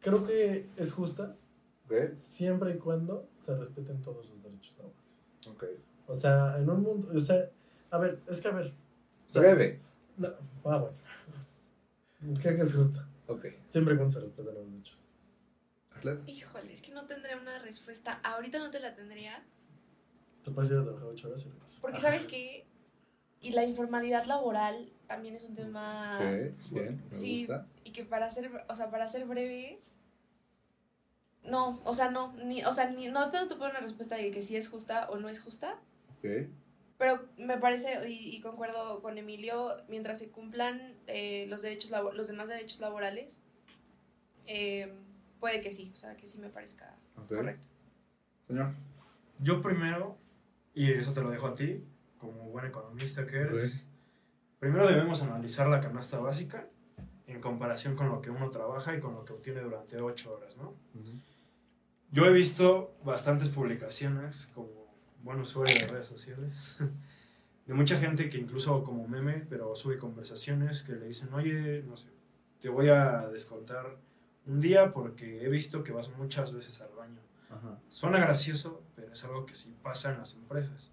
creo que es justa siempre y cuando se respeten todos los derechos laborales. Ok. O sea, en un mundo, o sea, a ver, es que a ver. o sea, Breve. no, ah, bueno. [LAUGHS] Creo que es justa. Ok. Siempre y cuando se respeten los derechos. Híjole, es que no tendré una respuesta. Ahorita no te la tendría. Te puedes ir a trabajar ocho horas y vas. Porque sabes que... Y la informalidad laboral también es un tema... Ok, bien, me Sí. gusta. Y que para ser, o sea, para ser breve... No, o sea, no, ni, o sea, ni, no te, puedo una respuesta de que si es justa o no es justa, Ok. Pero me parece, y, y concuerdo con Emilio, mientras se cumplan eh, los, derechos labo- los demás derechos laborales, eh, puede que sí, o sea, que sí me parezca Ok. correcto. Señor. Yo primero, y eso te lo dejo a ti, como buen economista que eres, primero debemos analizar la canasta básica en comparación con lo que uno trabaja y con lo que obtiene durante ocho horas, ¿no? Yo he visto bastantes publicaciones como buen usuario de redes sociales, [LAUGHS] de mucha gente que incluso como meme, pero sube conversaciones que le dicen, oye, no sé, te voy a descontar un día porque he visto que vas muchas veces al baño. Ajá. Suena gracioso, pero es algo que sí pasa en las empresas.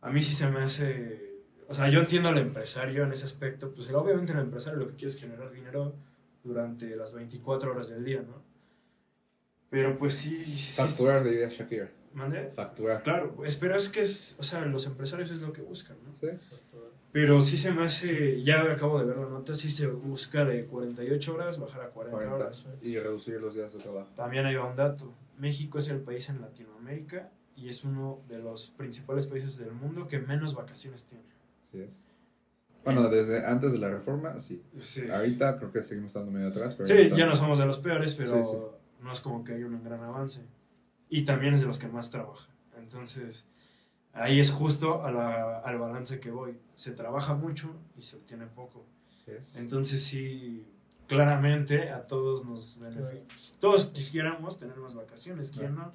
A mí sí se me hace... O sea, yo entiendo al empresario en ese aspecto. Pues obviamente el empresario lo que quiere es generar dinero durante las 24 horas del día, ¿no? Pero pues sí... sí Facturar, diría Shakira. ¿Mande? Facturar. Claro, pues, pero es que es... O sea, los empresarios es lo que buscan, ¿no? Sí. Pero sí se me hace... Ya acabo de ver la nota, sí se busca de 48 horas bajar a 40, 40. horas. Y reducir los días de trabajo. También hay un dato. México es el país en Latinoamérica y es uno de los principales países del mundo que menos vacaciones tiene. Así es. Bueno, desde antes de la reforma, sí. Sí, Ahorita creo que seguimos estando medio atrás, pero... Sí, ahorita- ya no somos de los peores, pero Sí, no es como que hay un gran avance. Y también es de los que más trabaja. Entonces, ahí es justo a la- al balance que voy. Se trabaja mucho y se obtiene poco. Así es. Entonces, sí, claramente a todos nos beneficia. Todos quisiéramos tener más vacaciones, ¿quién no?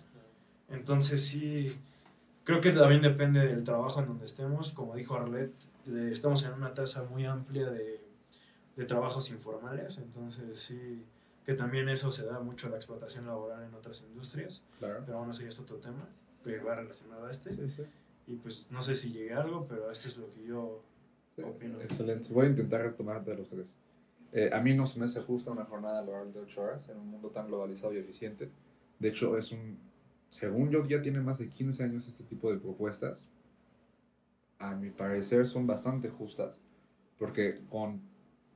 Entonces, sí, creo que también depende del trabajo en donde estemos. Como dijo Arlet, estamos en una tasa muy amplia de, de trabajos informales. Entonces, sí, que también eso se da mucho a la explotación laboral en otras industrias. Claro. Pero bueno, eso ya es otro tema que va relacionado a este. Sí, sí. Y pues no sé si llegué a algo, pero esto es lo que yo Sí, Opino. Excelente. Voy a intentar retomar de los tres. Eh, a mí no se me hace justa una jornada laboral de 8 horas en un mundo tan globalizado y eficiente. De hecho, es un. Según yo, ya tiene más de 15 años este tipo de propuestas. A mi parecer, son bastante justas. Porque con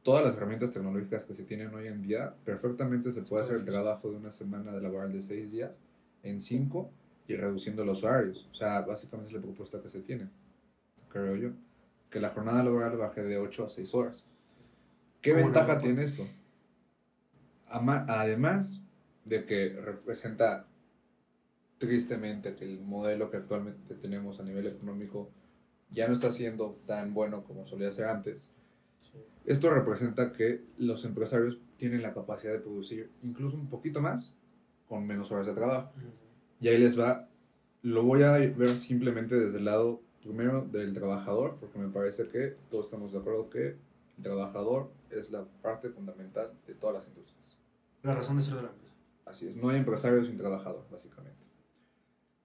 todas las herramientas tecnológicas que se tienen hoy en día, perfectamente se puede hacer el trabajo de una semana de laboral de 6 días en 5 y reduciendo los horarios. O sea, básicamente es la propuesta que se tiene, creo yo que la jornada laboral baje de 8 a 6 horas. ¿Qué ¿Cómo ventaja no? tiene esto? Además de que representa tristemente que el modelo que actualmente tenemos a nivel económico ya no está siendo tan bueno como solía ser antes, esto representa que los empresarios tienen la capacidad de producir incluso un poquito más con menos horas de trabajo. Y ahí les va, lo voy a ver simplemente desde el lado primero del trabajador, porque me parece que todos estamos de acuerdo que el trabajador es la parte fundamental de todas las industrias. La razón de ser de la empresa. Así es, no hay empresario sin trabajador, básicamente.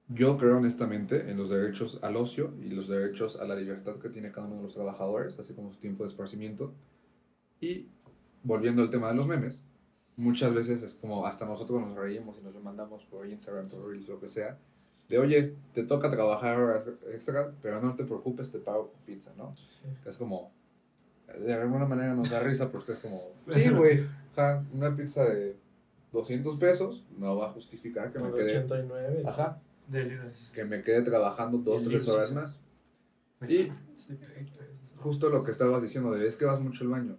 Yo creo honestamente en los derechos al ocio y los derechos a la libertad que tiene cada uno de los trabajadores, así como su tiempo de esparcimiento. Y volviendo al tema de los memes, muchas veces es como hasta nosotros nos reímos y nos lo mandamos por Instagram, por Reels, lo que sea, de oye, te toca trabajar horas extra, pero no te preocupes, te pago pizza, ¿no? Que es como, de alguna manera nos da risa porque es como, [LAUGHS] sí, güey, ja, una pizza de 200 pesos no va a justificar que me De quede, 89. sí. Ajá. Que me quede trabajando dos, El tres horas sí. más. Y justo lo que estabas diciendo de es que vas mucho al baño.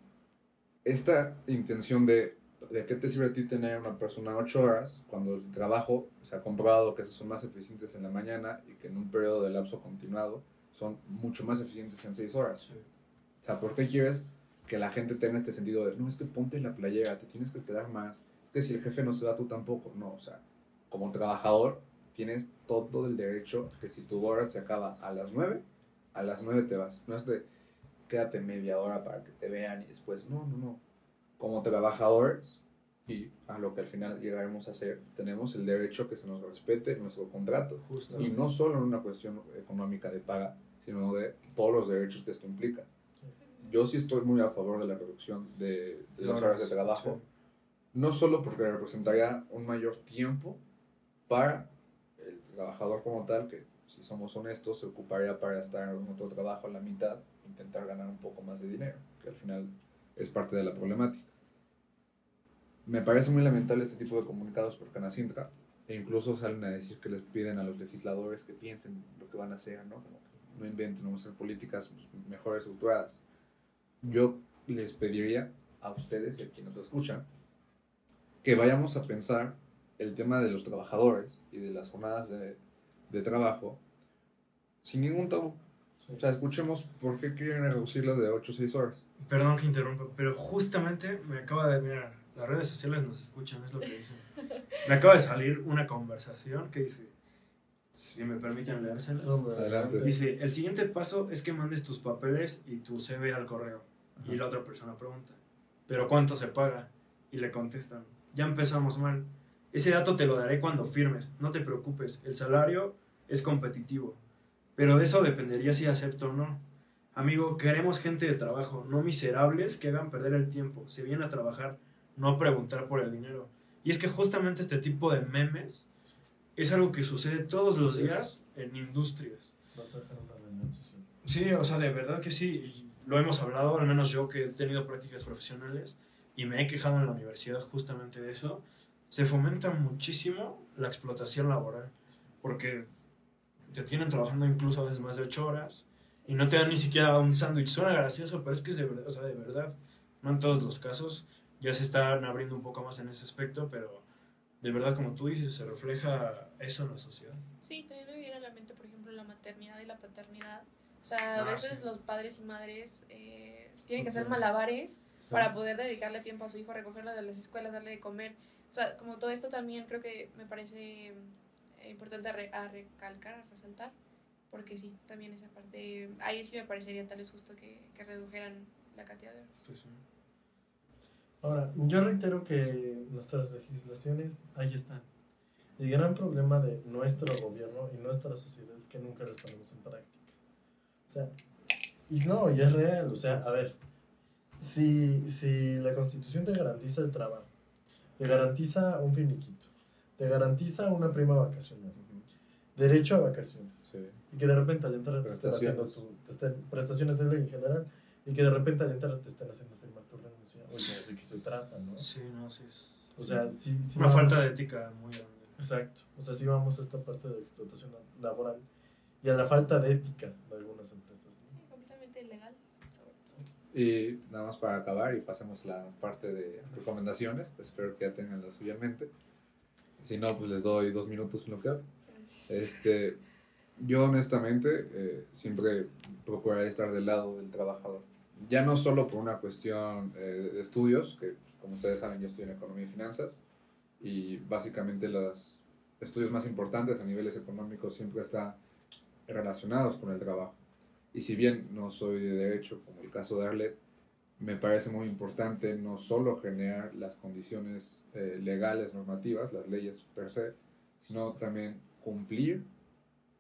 Esta intención de, de qué te sirve a ti tener una persona ocho horas cuando el trabajo se ha comprobado que son más eficientes en la mañana y que en un periodo de lapso continuado son mucho más eficientes en seis horas. Sí. O sea, ¿por qué quieres que la gente tenga este sentido de, no, es que ponte en la playera, te tienes que quedar más? Es que si el jefe no se va, tú tampoco. No, o sea, como trabajador tienes todo el derecho que si tu hora se acaba a las 9, a las 9 te vas. No es de, quédate media hora para que te vean y después, no, no, no. Como trabajadores, y a lo que al final llegaremos a hacer, tenemos el derecho que se nos respete nuestro contrato. Justo. Y no solo en una cuestión económica de paga, sino de todos los derechos que esto implica. Yo sí estoy muy a favor de la reducción de, de las horas de trabajo, no solo porque representaría un mayor tiempo para el trabajador como tal, que si somos honestos se ocuparía para estar en otro trabajo a la mitad, intentar ganar un poco más de dinero, que al final es parte de la problemática. Me parece muy lamentable este tipo de comunicados por Canacintra, e incluso salen a decir que les piden a los legisladores que piensen lo que van a hacer, ¿no? No inventen, a hacer políticas mejor estructuradas. Yo les pediría a ustedes y a quienes nos escuchan que vayamos a pensar el tema de los trabajadores y de las jornadas de, de trabajo sin ningún tabú. O sea, escuchemos por qué quieren reducirlo de 8 o 6 horas. Perdón que interrumpa, pero justamente me acaba de. Mira, las redes sociales nos escuchan, es lo que dicen. [LAUGHS] Me acaba de salir una conversación que dice. Si me permiten leérselas. Hombre, Adelante. Dice: El siguiente paso es que mandes tus papeles y tu CV al correo. Y la otra persona pregunta: ¿Pero cuánto se paga? Y le contestan: Ya empezamos mal. Ese dato te lo daré cuando firmes. No te preocupes, el salario es competitivo. Pero de eso dependería si acepto o no. Amigo, queremos gente de trabajo, no miserables que hagan perder el tiempo. Se viene a trabajar, no a preguntar por el dinero. Y es que justamente este tipo de memes es algo que sucede todos los días en industrias. Vas a dejar una reunión social. Sí, o sea, de verdad que sí. Y lo hemos hablado, al menos yo que he tenido prácticas profesionales y me he quejado en la universidad justamente de eso. Se fomenta muchísimo la explotación laboral porque te tienen trabajando incluso a veces más de ocho horas y no te dan ni siquiera un sándwich. Suena gracioso, pero es que es de verdad, o sea, de verdad. No en todos los casos. Ya se están abriendo un poco más en ese aspecto, pero de verdad, como tú dices, se refleja eso en la sociedad. Sí, también me viene a la mente, por ejemplo, la maternidad y la paternidad. O sea, a Ah, veces sí. los padres y madres eh, tienen que hacer malabares para poder dedicarle tiempo a su hijo, recogerlo de las escuelas, darle de comer. O sea, como todo esto también creo que me parece importante a, re- a recalcar, a resaltar, porque sí, también esa parte, ahí sí me parecería tal vez justo que, que redujeran la cantidad de horas. Sí. Ahora, yo reitero que nuestras legislaciones ahí están. El gran problema de nuestro gobierno y nuestra sociedad es que nunca las ponemos en práctica. O sea, y no, y es real. O sea, a ver, si, si la constitución te garantiza el trabajo, te garantiza un finiquito, te garantiza una prima vacacional, derecho a vacaciones, Sí. y que de repente al entrar te estén haciendo tu, te estén, prestaciones de ley en general, y que de repente al entrar te estén haciendo firmar tu renuncia. Oye, ¿de qué se trata, no? Sí, no, sí es O sea, sí, sí una vamos- falta de ética muy grande. Exacto. O sea, sí vamos a esta parte de explotación laboral y a la falta de ética de algunas empresas. ¿no? Sí, completamente ilegal, sobre todo. Y nada más para acabar y pasemos a la parte de recomendaciones. Espero que ya tengan la suya en mente. Si no, pues les doy dos minutos en lo que. Este, yo honestamente eh, siempre procuraré estar del lado del trabajador. Ya no solo por una cuestión eh, de estudios, que como ustedes saben yo estoy en economía y finanzas, y básicamente los estudios más importantes a niveles económicos siempre están relacionados con el trabajo. Y si bien no soy de derecho, como el caso de Arlet, me parece muy importante no solo generar las condiciones eh, legales, normativas, las leyes per se, sino también cumplir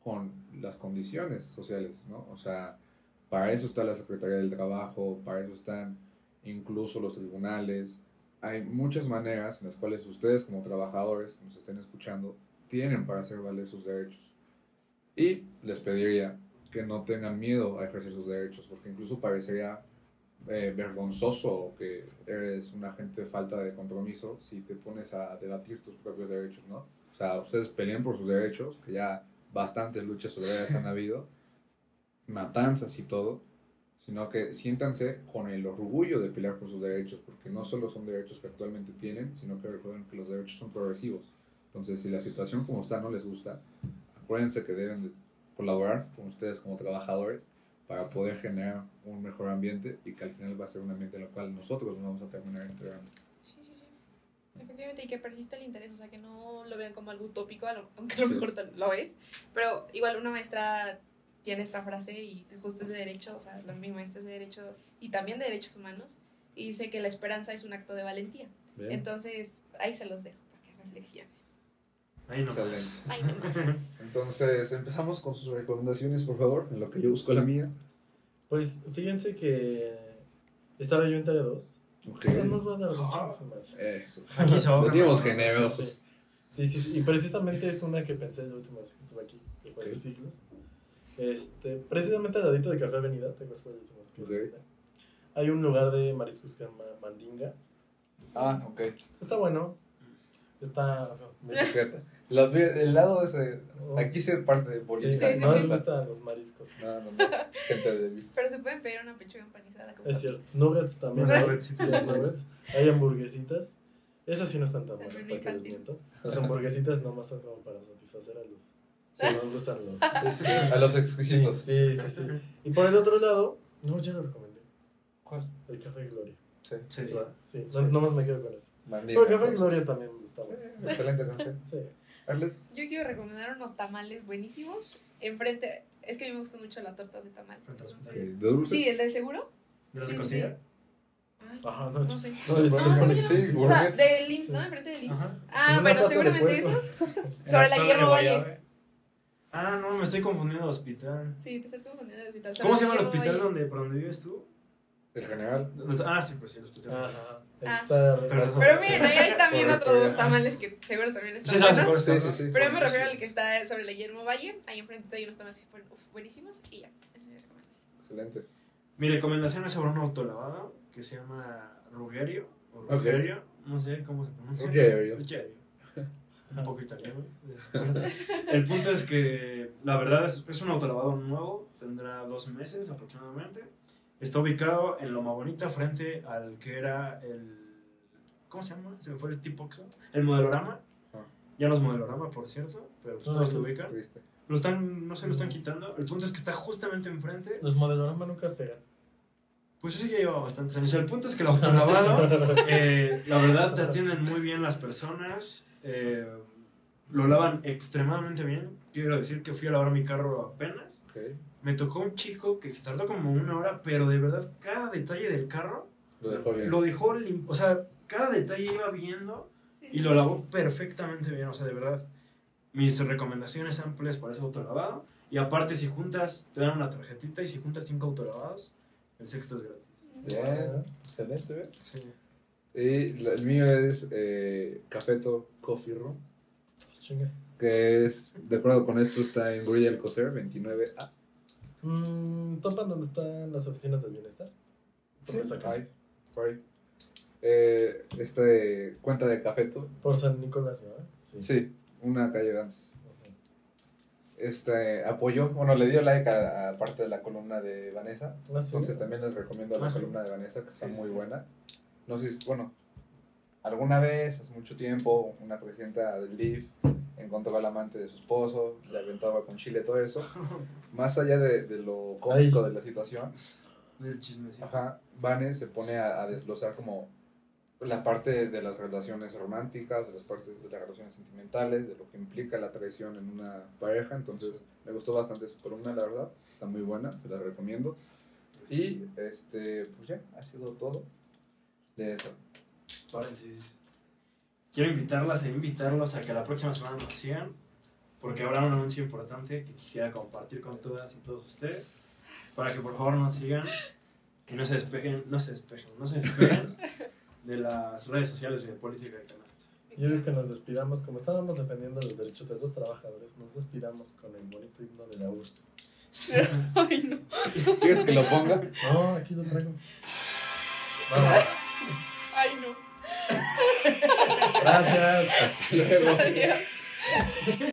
con las condiciones sociales, ¿no? O sea, para eso está la Secretaría del Trabajo, para eso están incluso los tribunales. Hay muchas maneras en las cuales ustedes como trabajadores que nos estén escuchando tienen para hacer valer sus derechos. Y les pediría que no tengan miedo a ejercer sus derechos, porque incluso parecería eh, vergonzoso que eres un agente de falta de compromiso si te pones a debatir tus propios derechos, ¿no? O sea, ustedes peleen por sus derechos, que ya bastantes luchas sobre ellas han habido, [LAUGHS] matanzas y todo, sino que siéntanse con el orgullo de pelear por sus derechos, porque no solo son derechos que actualmente tienen, sino que recuerden que los derechos son progresivos. Entonces, si la situación como está no les gusta, acuérdense que deben de colaborar con ustedes como trabajadores para poder generar un mejor ambiente y que al final va a ser un ambiente en el cual nosotros nos vamos a terminar integrando. Sí, sí, sí. Efectivamente, y que persista el interés, o sea, que no lo vean como algo utópico, [LAUGHS] aunque a lo Sí. mejor tan- lo es. Pero igual una maestra tiene esta frase y justo es de derecho, o sea, la, mi maestra es de derecho y también de derechos humanos, y dice que la esperanza es un acto de valentía. Bien. Entonces, ahí se los dejo para que reflexionen. Ahí nomás. Excelente. Ahí nomás. [LAUGHS] Entonces, empezamos con sus recomendaciones, por favor, en lo que yo busco la mía. Pues fíjense que estaba yo entre dos. Ok. No nos va a dar dos Ah. Eso. Aquí se Venimos generosos. Sí, sí, sí. Y precisamente es una que pensé la última vez que estuve aquí, que fue hace siglos. Este, precisamente al ladito de Café Avenida, ¿te acuerdas fue la última vez que Ok. fui? Hay un lugar de mariscos que se llama Mandinga. Ah, ok. Está bueno. Está. Secreta. La- el lado ese. Aquí se parte de Sí, bolita. sí, no sí. les gustan los mariscos. No, no, no. Gente débil. Pero se pueden pedir una pechuga empanizada. con Es cierto. Nuggets también. Nuggets, Sí, sí, sí, sí. nuggets. Hay hamburguesitas. Esas sí no están tan buenas, para que les miento. Las hamburguesitas nomás son como para satisfacer a los... Si no nos gustan los... [LAUGHS] A los exquisitos. Sí, sí, sí. Y por el otro lado... No, ya lo recomendé. ¿Cuál? El Café Gloria. Sí. Sí. Sí, no, nomás me quedo con eso. Pero el Café. Gloria también está bueno. Excelente café. Sí. Arlet. Yo quiero recomendar unos tamales buenísimos. Enfrente, es que a mí me gustan mucho las tortas de tamal. Entonces- ¿De dulce? Sí, el del seguro. ¿De los Sí, de sí, costilla? Ay, Ajá, no, no sé. No, No, No, sí. Enfrente del IMSS. Ajá. Ah, bueno, seguramente esos. [LAUGHS] Sobre la Hierro Valle. guayaba. Ah, no, me estoy confundiendo de hospital. Sí, te estás confundiendo de hospital. ¿Cómo se llama el hospital donde, por donde vives tú? El general. Ah, sí, pues sí, hospital. Ajá. Ah. está... Perdón. Pero miren, ahí hay también [LAUGHS] otros dos tamales que seguro también están Sí, buenos. Sí, está, sí, sí. Pero yo me refiero al que está sobre la Guillermo Valle. Ahí enfrente hay unos tamales que fueron uf, buenísimos. Y ya, esa es mi recomendación. Excelente. Mi recomendación es sobre un autolavado que se llama Rugerio. O Rugerio, no sé cómo se pronuncia. Rugerio. Rugerio. Un poco italiano. El punto es que la verdad es, es un autolavado nuevo, tendrá dos meses aproximadamente. Está ubicado en Loma Bonita frente al que era el... ¿Cómo se llama? Se me fue el tipo El modelorama. Ah. Ya no es modelorama, por cierto, pero pues No, todos lo ubican. ¿Viste? Lo están, no se lo están quitando. El punto es que está justamente enfrente. Los modeloramas nunca pegan. Pues eso ya lleva bastantes años. El punto es que el [LAUGHS] autolavado, [LAUGHS] eh, la verdad, te atienden muy bien las personas. eh, lo lavan extremadamente bien. Quiero decir que fui a lavar mi carro apenas. Ok. Me tocó un chico que se tardó como una hora, pero de verdad, cada detalle del carro Lo dejó bien. lo dejó lim- O sea, cada detalle iba viendo y lo lavó perfectamente bien. O sea, de verdad, mis recomendaciones amplias para ese autolavado. Y aparte, si juntas, te dan una tarjetita y si juntas cinco autolavados, el sexto es gratis. Bien. Excelente, ¿ves? Sí. Y la- el mío es eh, Cafeto Coffee Room. Chinga. Que es, de acuerdo con esto, está en Gorilla Alcocer 29A. Mm, ¿Topan dónde están las oficinas del bienestar? Ahí, por ahí. Eh, este cuenta de Cafeto. Por San Nicolás, ¿verdad? Sí, una calle de antes. Este apoyó, bueno, le dio like a, a parte de la columna de Vanessa. Ah, sí. Entonces también les recomiendo la Ah, sí. columna de Vanessa, que está Sí, sí, muy sí. buena. No sé si, bueno, alguna vez, hace mucho tiempo, una presidenta del DIF encontró al amante de su esposo, le aventaba con chile, todo eso. [LAUGHS] Más allá de, de lo cómico de la situación, Del chismecito. ajá, Vanes se pone a, a desglosar como la parte de las relaciones románticas, de las partes de las relaciones sentimentales, de lo que implica la traición en una pareja. Entonces, me gustó bastante su columna, la verdad. Está muy buena, se la recomiendo. Y, este, pues ya, ha sido todo de eso. Paréntesis. Quiero invitarlas e invitarlos a que la próxima semana nos sigan, porque habrá un anuncio importante que quisiera compartir con todas y todos ustedes, para que por favor nos sigan y no se despejen, no se despejen, no se despeguen [LAUGHS] de las redes sociales de Política de Canasta. Yo creo que nos despidamos, como estábamos defendiendo los derechos de los trabajadores, nos despidamos con el bonito himno de la URSS. [LAUGHS] Ay, no. ¿Quieres que lo ponga? No, aquí lo traigo. Vamos. Gracias. Luego. Adiós.